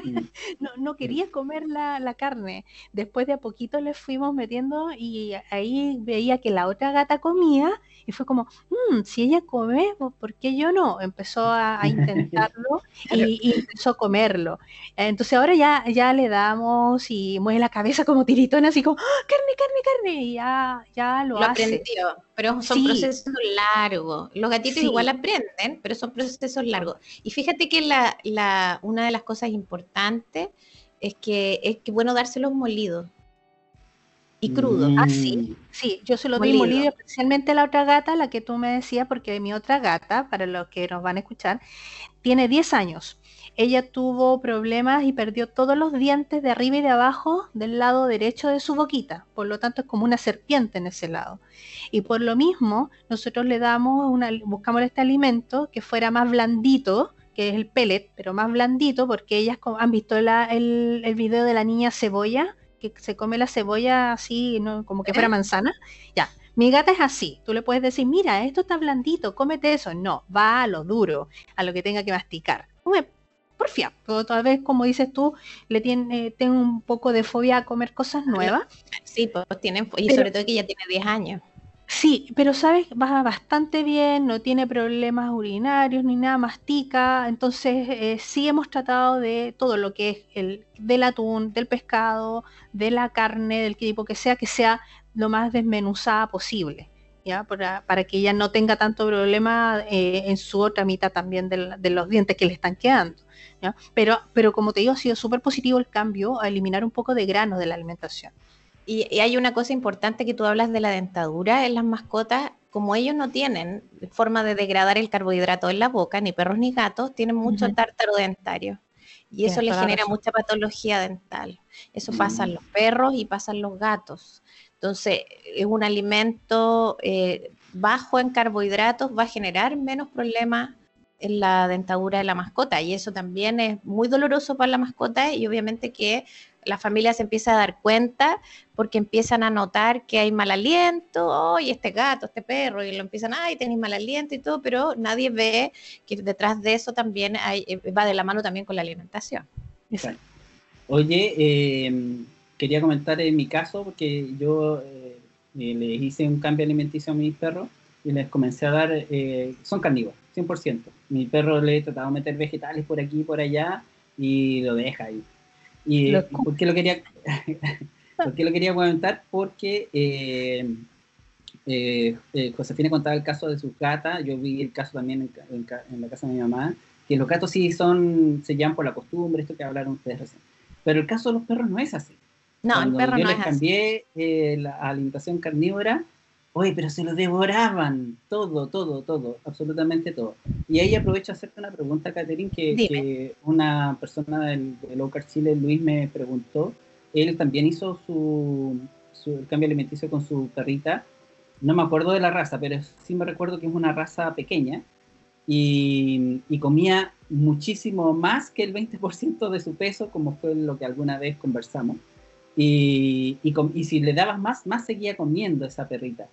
Mm. no, quería comer la, la, carne. Después de a poquito le fuimos metiendo y ahí veía que la otra gata comía y fue como, mm, si ella come, ¿por qué yo no? Empezó a, intentarlo y, empezó a comerlo. Entonces ahora ya, ya le damos y mueve la cabeza como tiritona, así como, ¡Ah, carne, carne, carne, y ya, ya lo, hace. Aprendió, pero son procesos largos. Los gatitos igual aprenden, pero son procesos largos. Y fíjate que la, la, una de las cosas importantes es que es que bueno dárselos molidos y crudo. Ah, sí, mm. sí, yo se lo doy molido, especialmente a la otra gata, la que tú me decías, porque mi otra gata, para los que nos van a escuchar, tiene 10 años. Ella tuvo problemas y perdió todos los dientes de arriba y de abajo del lado derecho de su boquita. Por lo tanto, es como una serpiente en ese lado. Y por lo mismo, nosotros le damos una, buscamos este alimento que fuera más blandito, que es el pellet, pero más blandito, porque ellas han visto el, el video de la niña cebolla que se come la cebolla así, ¿no? como que fuera manzana. Ya, mi gata es así. Tú le puedes decir, mira, esto está blandito, cómete eso. No, va a lo duro, a lo que tenga que masticar. Come porfia. Pero tal vez, como dices tú, le tiene, tengo un poco de fobia a comer cosas nuevas. Sí, pues tienen, y sobre todo que ya tiene 10 años. Sí, pero sabes, va bastante bien, no tiene problemas urinarios ni nada, mastica. Entonces, eh, sí hemos tratado de todo lo que es el del atún, del pescado, de la carne, del tipo que sea, que sea lo más desmenuzada posible, ¿ya? Para, que ella no tenga tanto problema eh, en su otra mitad también de, los dientes que le están quedando. ¿ya? Pero, pero como te digo, ha sido súper positivo el cambio a eliminar un poco de grano de la alimentación. Y, hay una cosa importante que tú hablas de la dentadura en las mascotas, como ellos no tienen forma de degradar el carbohidrato en la boca, ni perros ni gatos, tienen mucho tártaro dentario. Y eso les genera mucha patología dental. Eso pasa en los perros y pasa en los gatos. Entonces, es un alimento eh, bajo en carbohidratos, va a generar menos problemas en la dentadura de la mascota. Y eso también es muy doloroso para la mascota y obviamente que la familia se empieza a dar cuenta porque empiezan a notar que hay mal aliento, ¡ay, este gato, este perro! Y lo empiezan, ¡ay, tenéis mal aliento y todo! Pero nadie ve que detrás de eso también hay, eh, va de la mano también con la alimentación. Oye, em, quería comentar en mi caso, porque yo eh, eh, les hice un cambio alimenticio a mis perros y les comencé a dar, son carnívoros, 100%. Mi perro le he tratado de meter vegetales por aquí y por allá y lo deja ahí. ¿Y por qué lo quería, por lo quería comentar? Porque eh, eh, eh, Josefina contaba el caso de su gata, yo vi el caso también en, la casa de mi mamá, que los gatos sí son, se llaman por la costumbre, esto que hablaron ustedes recién. Pero el caso de los perros no es así. No, el perro yo no les cambié la alimentación carnívora, Oye, pero se lo devoraban, todo, todo, todo, absolutamente todo. Y ahí aprovecho a hacerte una pregunta, Catherine, que, una persona del, Low Carb Chile, Luis, me preguntó. Él también hizo su, su cambio alimenticio con su perrita. No me acuerdo de la raza, pero sí me recuerdo que es una raza pequeña. Y, y comía muchísimo más que el 20% de su peso, como fue lo que alguna vez conversamos. Y, y, y, si le dabas más, más seguía comiendo esa perrita.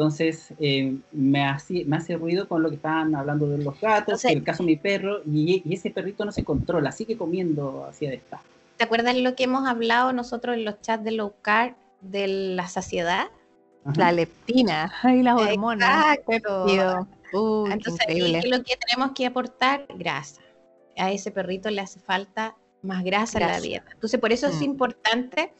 Entonces, eh, me, hace, me hace ruido con lo que estaban hablando de los gatos, el caso de mi perro, y, ese perrito no se controla, sigue comiendo hacia esta. ¿Te acuerdas lo que hemos hablado nosotros en los chats de Low Carb de la saciedad? La leptina y las hormonas. Exacto. Entonces, lo que tenemos que aportar grasa. A ese perrito le hace falta más grasa, en la dieta. Entonces, por eso es mm. importante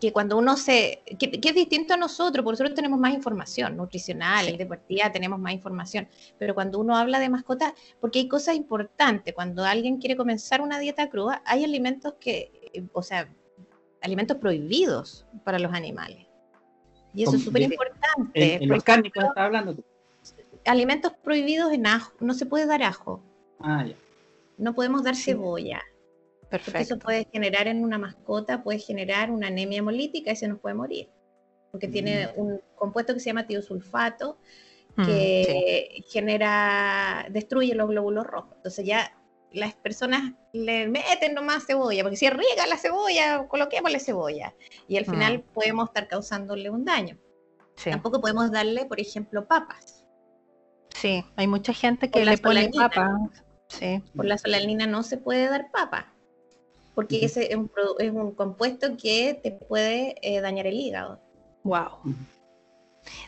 que cuando uno se, que, es distinto a nosotros, por nosotros tenemos más información nutricional, sí. deportiva, tenemos más información, pero cuando uno habla de mascotas, porque hay cosas importantes, cuando alguien quiere comenzar una dieta cruda, hay alimentos que, eh, o sea, alimentos prohibidos para los animales. Y eso es súper importante. En, los cárnicos estás hablando tú. Alimentos prohibidos en ajo, no se puede dar ajo. Ah, ya. No podemos dar cebolla. Perfecto. eso puede generar en una mascota, puede generar una anemia hemolítica y se nos puede morir. Porque tiene mm. un compuesto que se llama tiosulfato mm, que genera, destruye los glóbulos rojos. Entonces ya las personas le meten nomás cebolla, porque si riega la cebolla, coloquémosle cebolla. Y al final mm. podemos estar causándole un daño. Tampoco podemos darle, por ejemplo, papas. Sí, hay mucha gente que le pone papas. Sí. Por la solanina no se puede dar papa porque ese es un, compuesto que te puede eh, dañar el hígado. Wow.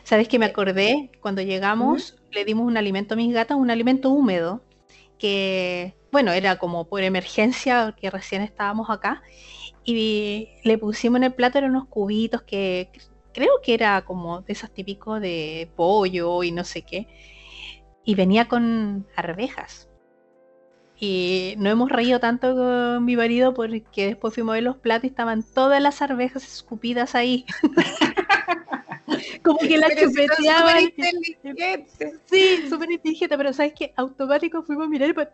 ¿Sabes que me acordé? Cuando llegamos, le dimos un alimento a mis gatas, un alimento húmedo, que, bueno, era como por emergencia, que recién estábamos acá, y le pusimos en el plato, eran unos cubitos que creo que era como de esos típicos de pollo y no sé qué, y venía con arvejas. Y no hemos reído tanto con mi marido porque después fuimos a ver los platos y estaban todas las arvejas escupidas ahí. como que la chupeteaban. Sí, súper inteligente, pero sabes que automático fuimos a mirar y pues,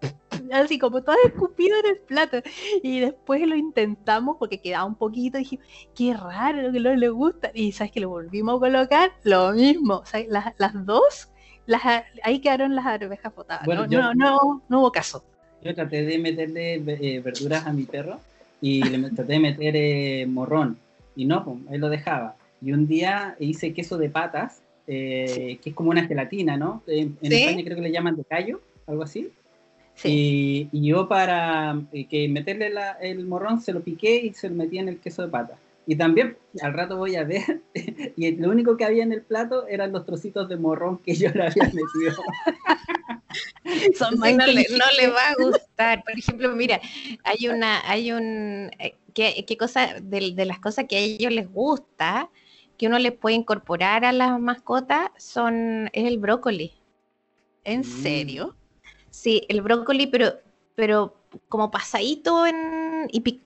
así como todo escupido en el plato. Y después lo intentamos porque quedaba un poquito y dije, qué raro que no le gusta. Y sabes que lo volvimos a colocar, lo mismo. las, las dos, las, ahí quedaron las arvejas botadas. no, no, no, no hubo caso yo traté de meterle eh, verduras a mi perro y le traté de meter eh, morrón y no, él lo dejaba. Y un día hice queso de patas, eh, que es como una gelatina, ¿no? En, España creo que le llaman de callo, algo así. Y, yo para que meterle el morrón se lo piqué y se lo metí en el queso de patas. Y también al rato voy a ver, y lo único que había en el plato eran los trocitos de morrón que yo le había metido. Son no, le, va a gustar. Por ejemplo, mira, hay una, hay un, eh, ¿qué, qué cosa de, de, las cosas que a ellos les gusta, que uno les puede incorporar a las mascotas, son, es el brócoli. ¿En serio? Sí, el brócoli, pero, pero como pasadito en,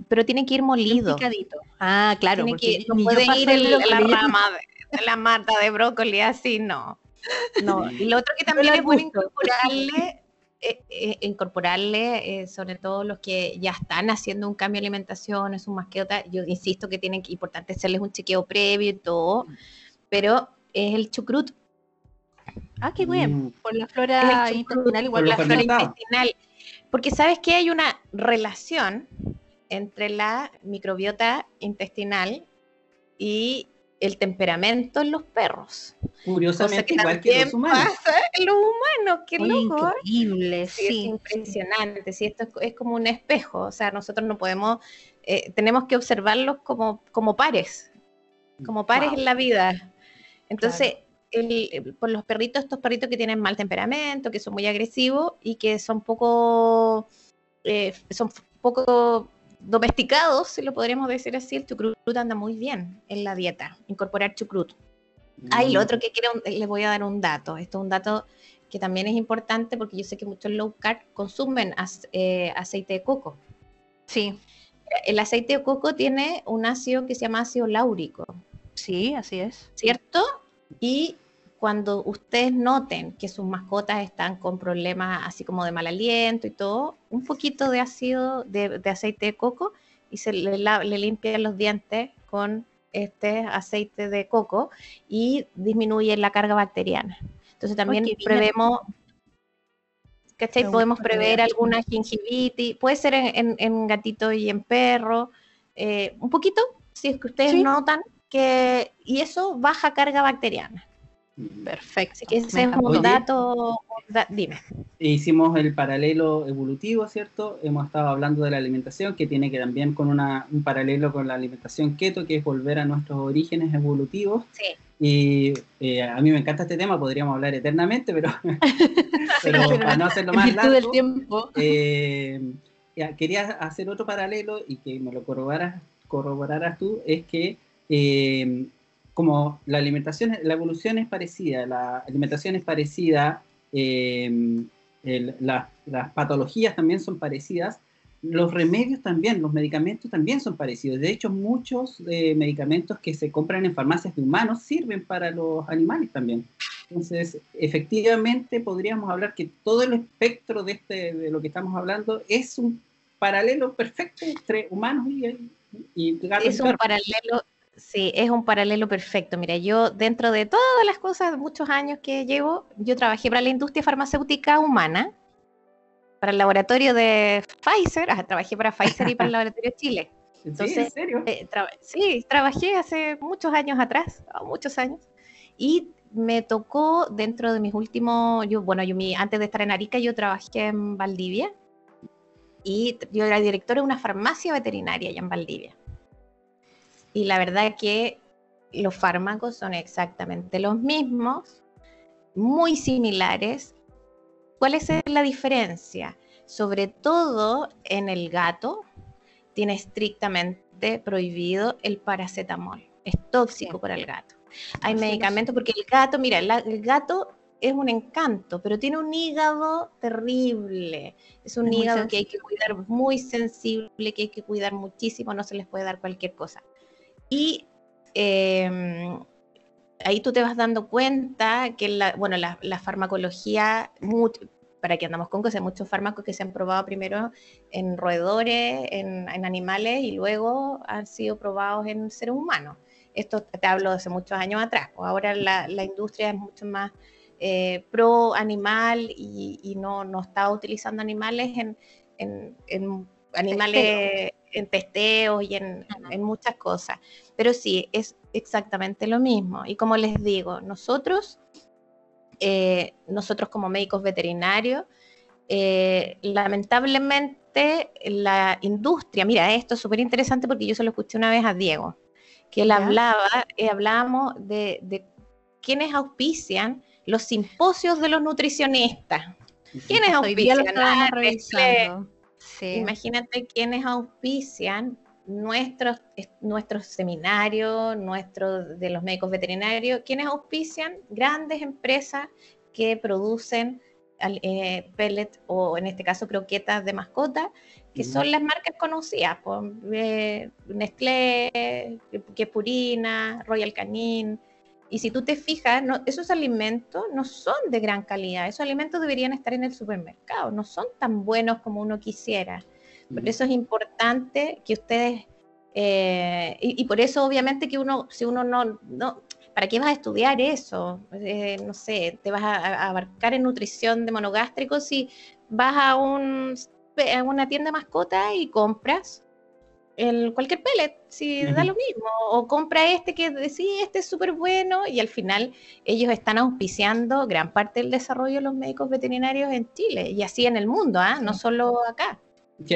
pero tiene que ir molido. Picadito. Ah, claro. porque no puede ir en la rama de la mata de brócoli así, no. No. Y lo otro que también es bueno incorporarle, eh, eh, incorporarle, eh, sobre todo los que ya están haciendo un cambio de alimentación, es un masqueta, yo insisto que tienen que importante hacerles un chequeo previo y todo, pero es el chucrut. Ah, qué bien, mm. por la flora intestinal, igual la flora intestinal porque sabes que hay una relación entre la microbiota intestinal y el temperamento en los perros. Curiosamente, igual que los humanos. Pasa en los humanos, qué loco. Increíble, sí, Es impresionante, sí, esto es, como un espejo, o sea, nosotros no podemos, eh, tenemos que observarlos como, como pares, como pares en la vida. Entonces, por los perritos, estos perritos que tienen mal temperamento, que son muy agresivos y que son poco, eh, son poco domesticados, si lo podríamos decir así, el chucrut anda muy bien en la dieta, incorporar chucrut. Hay lo mm. otro que quiero, les voy a dar un dato, esto es un dato que también es importante porque yo sé que muchos low carb consumen eh, aceite de coco. Sí. El aceite de coco tiene un ácido que se llama ácido láurico. Sí, así es. ¿Cierto? Y cuando ustedes noten que sus mascotas están con problemas así como de mal aliento y todo, un poquito de ácido de, aceite de coco y se le, le limpian los dientes con este aceite de coco y disminuye la carga bacteriana. Entonces también prevemos, ¿cachai? Podemos prever alguna gingivitis, puede ser en, gatito y en perro, eh, un poquito, si es que ustedes notan que, y eso baja carga bacteriana. Perfecto. Así que ese es un dato, dime. Hicimos el paralelo evolutivo, ¿cierto? Hemos estado hablando de la alimentación, que tiene que también con una, un paralelo con la alimentación keto, que es volver a nuestros orígenes evolutivos. Sí. Y eh, a mí me encanta este tema, podríamos hablar eternamente, pero, pero para no hacerlo más largo, del tiempo. Eh, quería hacer otro paralelo y que me lo corroboraras, corroboraras tú, es que eh, como la alimentación, la evolución es parecida, la alimentación es parecida, em, las patologías también son parecidas, los remedios también, los medicamentos también son parecidos. De hecho, muchos eh, medicamentos que se compran en farmacias de humanos sirven para los animales también. Entonces, efectivamente, podríamos hablar que todo el espectro de, este, de lo que estamos hablando es un paralelo perfecto entre humanos y, y gatos. Es un paralelo Sí, es un paralelo perfecto. Mira, yo dentro de todas las cosas, muchos años que llevo, yo trabajé para la industria farmacéutica humana, para el laboratorio de Pfizer, trabajé para Pfizer y para el laboratorio Chile. Entonces, ¿Sí, ¿En serio? Eh, sí, trabajé hace muchos años atrás, muchos años, y me tocó dentro de mis últimos, yo, bueno, yo mi, antes de estar en Arica, yo trabajé en Valdivia, y yo era directora de una farmacia veterinaria allá en Valdivia. Y la verdad que los fármacos son exactamente los mismos, muy similares. ¿Cuál es la diferencia? Sobre todo en el gato, tiene estrictamente prohibido el paracetamol. Es tóxico para el gato. Hay medicamentos porque el gato, mira, el, gato es un encanto, pero tiene un hígado terrible. Es un hígado que hay que cuidar muy sensible, que hay que cuidar muchísimo, no se les puede dar cualquier cosa. Y em, ahí tú te vas dando cuenta que la, bueno, la, farmacología, para que andamos con cosas, hay muchos fármacos que se han probado primero en roedores, en, animales y luego han sido probados en seres humanos. Esto te hablo de hace muchos años atrás. Pues ahora la, industria es mucho más eh, pro animal y, no, no, está utilizando animales en, en animales en testeos y en, muchas cosas. Pero sí, es exactamente lo mismo. Y como les digo, nosotros, eh, nosotros como médicos veterinarios, eh, lamentablemente la industria, mira, esto es súper interesante porque yo se lo escuché una vez a Diego, que él hablaba, eh, hablábamos de, de quienes auspician los simposios de los nutricionistas. ¿Quiénes auspician? Imagínate quienes auspician nuestros, nuestros seminarios, nuestros de los médicos veterinarios, quienes auspician grandes empresas que producen eh, pellets o en este caso croquetas de mascota, que son las marcas conocidas, por, eh, Nestlé, Purina, Royal Canin, y si tú te fijas, esos alimentos no son de gran calidad, esos alimentos deberían estar en el supermercado, no son tan buenos como uno quisiera. Por eso es importante que ustedes, eh, y, por eso obviamente que uno, si uno no, no ¿para qué vas a estudiar eso? Eh, no sé, te vas a, abarcar en nutrición de monogástricos si vas a, un, a una tienda de mascota y compras el, cualquier pellet, si da lo mismo, o compra este que sí, este es súper bueno, y al final ellos están auspiciando gran parte del desarrollo de los médicos veterinarios en Chile, y así en el mundo, ¿ah? no solo acá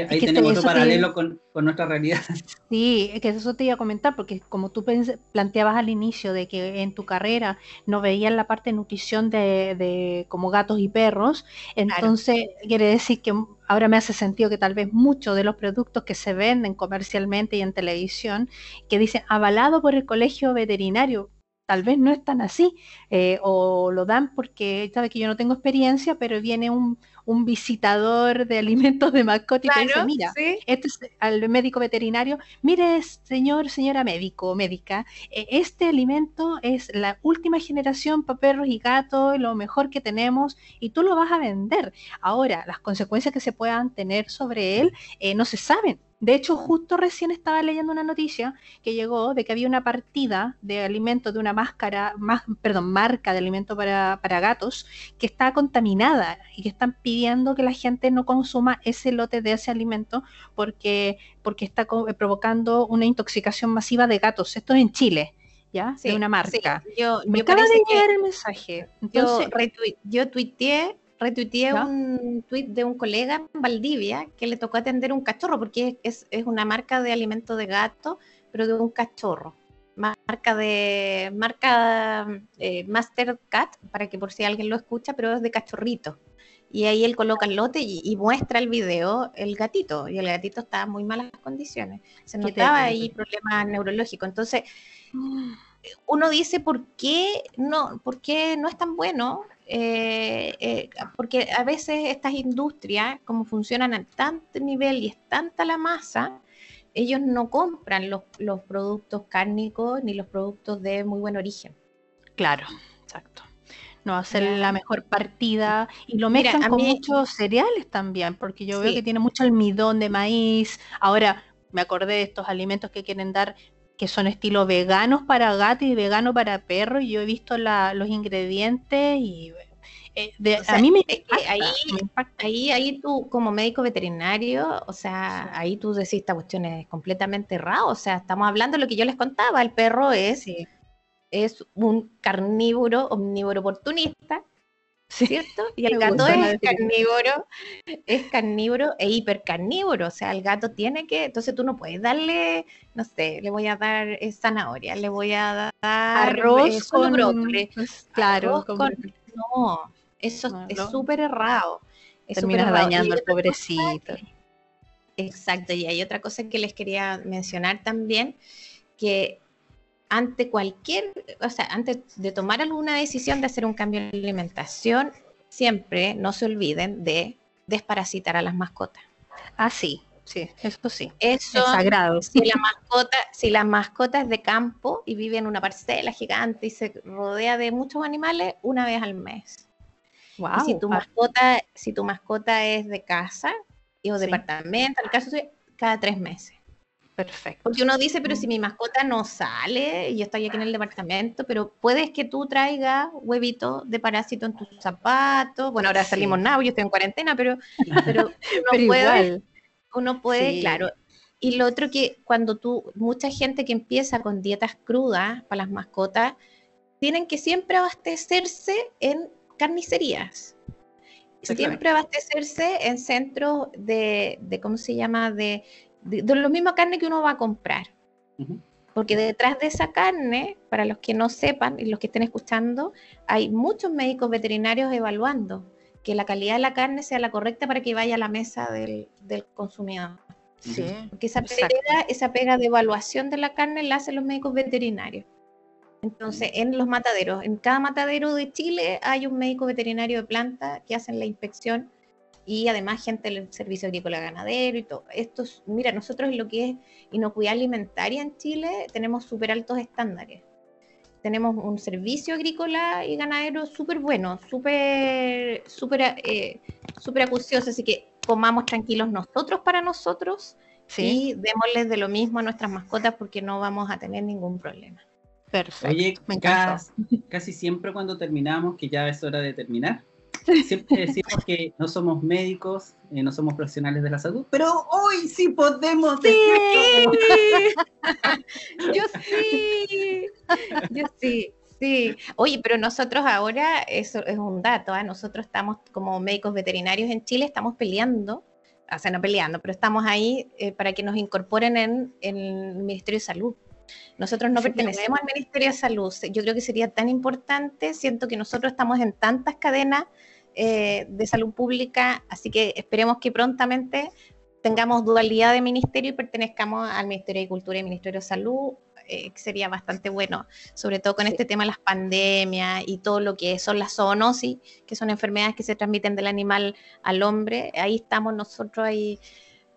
ahí tenemos otro paralelo con, nuestra realidad. Sí, es que eso te iba a comentar, porque como tú planteabas al inicio de que en tu carrera no veías la parte de nutrición de, como gatos y perros, entonces quiere decir que ahora me hace sentido que tal vez muchos de los productos que se venden comercialmente y en televisión, que dicen avalado por el colegio veterinario, tal vez no es tan así, eh, o lo dan porque, sabe que yo no tengo experiencia, pero viene un, visitador de alimentos de mascota y dice, mira, este es al médico veterinario, mire, señor, señora médico, médica, e, este alimento es la última generación para perros y gatos, lo mejor que tenemos, y tú lo vas a vender. Ahora, las consecuencias que se puedan tener sobre él eh, no se saben, de hecho, justo recién estaba leyendo una noticia que llegó de que había una partida de alimento de una máscara, más, perdón, marca de alimento para, gatos que está contaminada y que están pidiendo que la gente no consuma ese lote de ese alimento porque, porque está provocando una intoxicación masiva de gatos. Esto es en Chile. ¿ya? de una marca. yo, me acaba de llegar el mensaje. Entonces, yo, yo tuiteé retuiteé un tweet de un colega en Valdivia que le tocó atender un cachorro, porque es, es una marca de alimento de gato, pero de un cachorro. Marca de marca eh, Master Cat, para que por si alguien lo escucha, pero es de cachorrito. Y ahí él coloca el lote y, muestra el video el gatito. Y el gatito está en muy malas condiciones. Se notaba ahí problemas neurológicos. Entonces, mm. uno dice, ¿por qué no, por qué no es tan bueno eh, eh, porque a veces estas industrias, como funcionan a tanto nivel y es tanta la masa, ellos no compran los, productos cárnicos ni los productos de muy buen origen. Claro, exacto. No hacer la mejor partida y lo mezclan con muchos cereales también, porque yo veo que tiene mucho almidón de maíz. Ahora me acordé de estos alimentos que quieren dar que son estilo veganos para gato y vegano para perro, y yo he visto los ingredientes y eh, a mí me, ahí, ahí, ahí tú como médico veterinario, o sea, ahí tú decís esta cuestión es completamente errada, o sea, estamos hablando de lo que yo les contaba, el perro es, es un carnívoro, omnívoro oportunista, ¿cierto? Y el gato es carnívoro, es carnívoro e hipercarnívoro, o sea, el gato tiene que, entonces tú no puedes darle, no sé, le voy a dar eh, zanahoria, le voy a dar arroz eh, con brócoli, pues, claro, no, eso es súper errado. Terminas dañando al pobrecito. Exacto, y hay otra cosa que les quería mencionar también, que ante cualquier, o sea, antes de tomar alguna decisión de hacer un cambio en alimentación, siempre no se olviden de desparasitar a las mascotas. Ah, sí, sí, eso sí. Eso es sagrado. Si la mascota, si la mascota es de campo y vive en una parcela gigante y se rodea de muchos animales, una vez al mes. Wow. si tu mascota, si tu mascota es de casa o departamento, al caso cada tres meses. Perfecto. Porque uno dice, pero si mi mascota no sale y yo estoy aquí en el departamento, pero puedes que tú traigas huevito de parásito en tus zapatos. Bueno, ahora salimos nada, yo estoy en cuarentena, pero, pero uno puede, uno puede, claro. Y lo otro que cuando tú, mucha gente que empieza con dietas crudas para las mascotas, tienen que siempre abastecerse en carnicerías. Siempre abastecerse en centros de, de, ¿cómo se llama? De, de, de lo mismo carne que uno va a comprar. Porque detrás de esa carne, para los que no sepan y los que estén escuchando, hay muchos médicos veterinarios evaluando que la calidad de la carne sea la correcta para que vaya a la mesa del, del consumidor. Sí, Porque esa pega, esa pega de evaluación de la carne la hacen los médicos veterinarios. Entonces, en los mataderos, en cada matadero de Chile hay un médico veterinario de planta que hacen la inspección y además gente del servicio agrícola ganadero y todo. Esto mira, nosotros en lo que es inocuidad alimentaria en Chile tenemos súper altos estándares. Tenemos un servicio agrícola y ganadero súper bueno, súper súper eh, acucioso, así que comamos tranquilos nosotros para nosotros y démosles de lo mismo a nuestras mascotas porque no vamos a tener ningún problema. Perfecto. Oye, casi, siempre cuando terminamos, que ya es hora de terminar, siempre decimos que no somos médicos, eh, no somos profesionales de la salud, pero hoy sí podemos sí. Yo sí, yo sí. Sí, oye, pero nosotros ahora, eso es un dato, ¿eh? nosotros estamos como médicos veterinarios en Chile, estamos peleando, o sea, no peleando, pero estamos ahí eh, para que nos incorporen en, en, el Ministerio de Salud. Nosotros no pertenecemos al Ministerio de Salud. Yo creo que sería tan importante, siento que nosotros estamos en tantas cadenas eh, de salud pública, así que esperemos que prontamente tengamos dualidad de ministerio y pertenezcamos al Ministerio de Cultura y Ministerio de Salud, eh, que sería bastante bueno, sobre todo con este tema de las pandemias y todo lo que son las zoonosis, que son enfermedades que se transmiten del animal al hombre. Ahí estamos nosotros ahí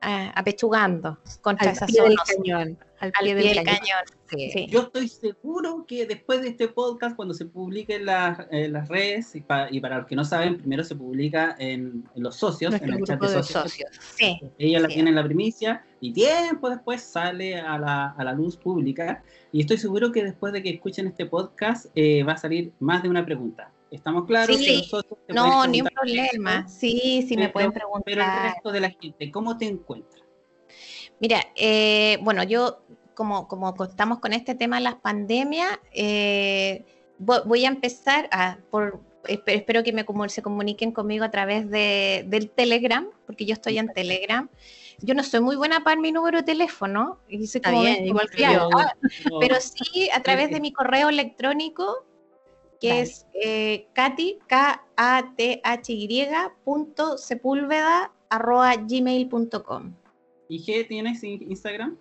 uh, apechugando contra esa cañón al pie, del, cañón. Yo estoy seguro que después de este podcast, cuando se publique en, las redes, y, para los que no saben, primero se publica en, los socios, en el chat de socios. Sí, Ella la tiene en la primicia y tiempo después sale a la, luz pública. Y estoy seguro que después de que escuchen este podcast eh, va a salir más de una pregunta. ¿Estamos claros? Sí, no, ni un problema. Sí, sí, me pueden preguntar. Pero el resto de la gente, ¿cómo te encuentras? Mira, eh, bueno, yo como, como estamos con este tema de las pandemias, eh, voy a empezar a, por, espero que me, se comuniquen conmigo a través de, del Telegram, porque yo estoy en Telegram. Yo no soy muy buena para mi número de teléfono, y Está bien, igual que yo. pero sí a través de mi correo electrónico, que es eh, Katy, k a t h y punto sepúlveda arroba gmail.com. ¿Y qué tienes Instagram?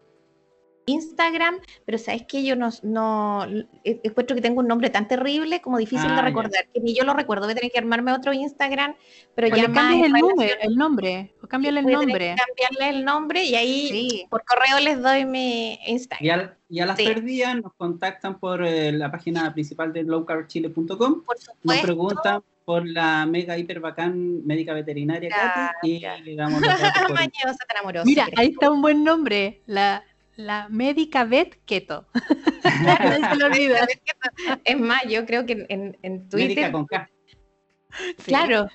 Instagram, pero sabes que yo no, no e, encuentro que tengo un nombre tan terrible como difícil de ah, recordar, que ni yo lo recuerdo, voy a tener que armarme otro Instagram, pero ya más el, nombre, el nombre, o cámbiale el nombre. Cambiarle el nombre y ahí por correo les doy mi Instagram. Y a, las perdidas nos contactan por eh, la página principal de lowcarchile.com, nos preguntan por la mega hiper bacán médica veterinaria Katy y le damos Mira, ahí está un buen nombre, la la médica vet keto. Es más, yo creo que en, en Twitter. Médica con K. Claro.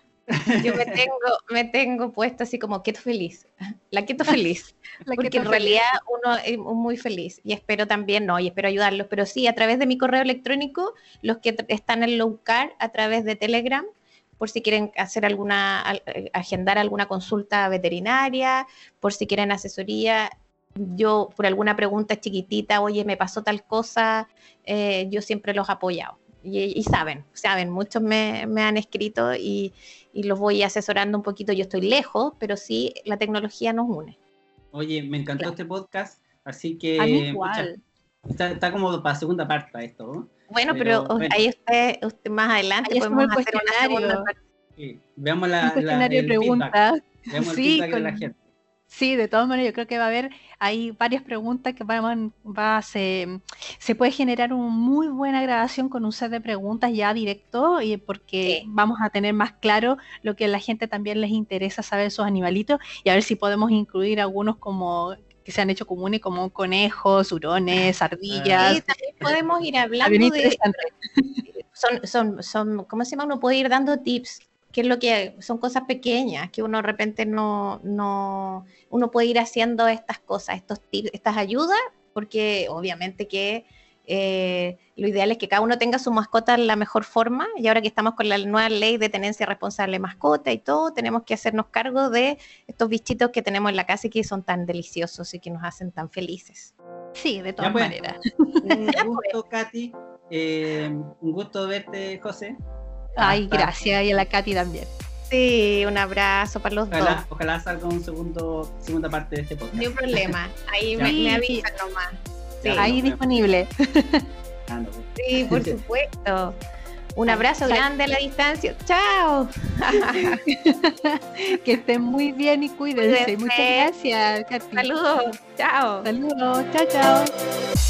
Yo me tengo, me tengo puesto así como keto feliz. La keto feliz. porque en realidad uno es muy feliz. Y espero también, no, y espero ayudarlos. Pero sí, a través de mi correo electrónico, los que están en Low Car, a través de Telegram, por si quieren hacer alguna, agendar alguna consulta veterinaria, por si quieren asesoría, yo por alguna pregunta chiquitita, oye, me pasó tal cosa, eh, yo siempre los he apoyado. Y, saben, saben, muchos me, han escrito y, los voy asesorando un poquito. Yo estoy lejos, pero sí la tecnología nos une. Oye, me encantó este podcast, así que... igual. está, como para segunda parte esto, Bueno, pero, ahí usted, usted, más adelante podemos hacer una segunda parte. Veamos la, la el pregunta. Veamos sí, el con... de la gente. Sí, de todas maneras, yo creo que va a haber, hay varias preguntas que van, va, se, se puede generar una muy buena grabación con un set de preguntas ya directo, y porque vamos a tener más claro lo que a la gente también les interesa saber esos animalitos, y a ver si podemos incluir algunos como que se han hecho comunes como conejos, hurones, ardillas. Sí, también podemos ir hablando de... Son, son, son, ¿cómo se llama? Uno puede ir dando tips que es lo que son cosas pequeñas, que uno de repente no, no, uno puede ir haciendo estas cosas, estos tips, estas ayudas, porque obviamente que eh, lo ideal es que cada uno tenga su mascota en la mejor forma, y ahora que estamos con la nueva ley de tenencia responsable de mascota y todo, tenemos que hacernos cargo de estos bichitos que tenemos en la casa y que son tan deliciosos y que nos hacen tan felices. Sí, de todas pues. maneras. Un gusto, Katy. Eh, un gusto verte, José. Ay, gracias. Y a la Katy también. Sí, un abrazo para los dos. Ojalá salga un segundo, segunda parte de este podcast. Ni un problema. Ahí me, avisan nomás. Ahí disponible. Sí, por supuesto. Un abrazo grande a la distancia. ¡Chao! que estén muy bien y cuídense. Muchas gracias, Katy. Saludos. Chao. Saludos. Chao, chao.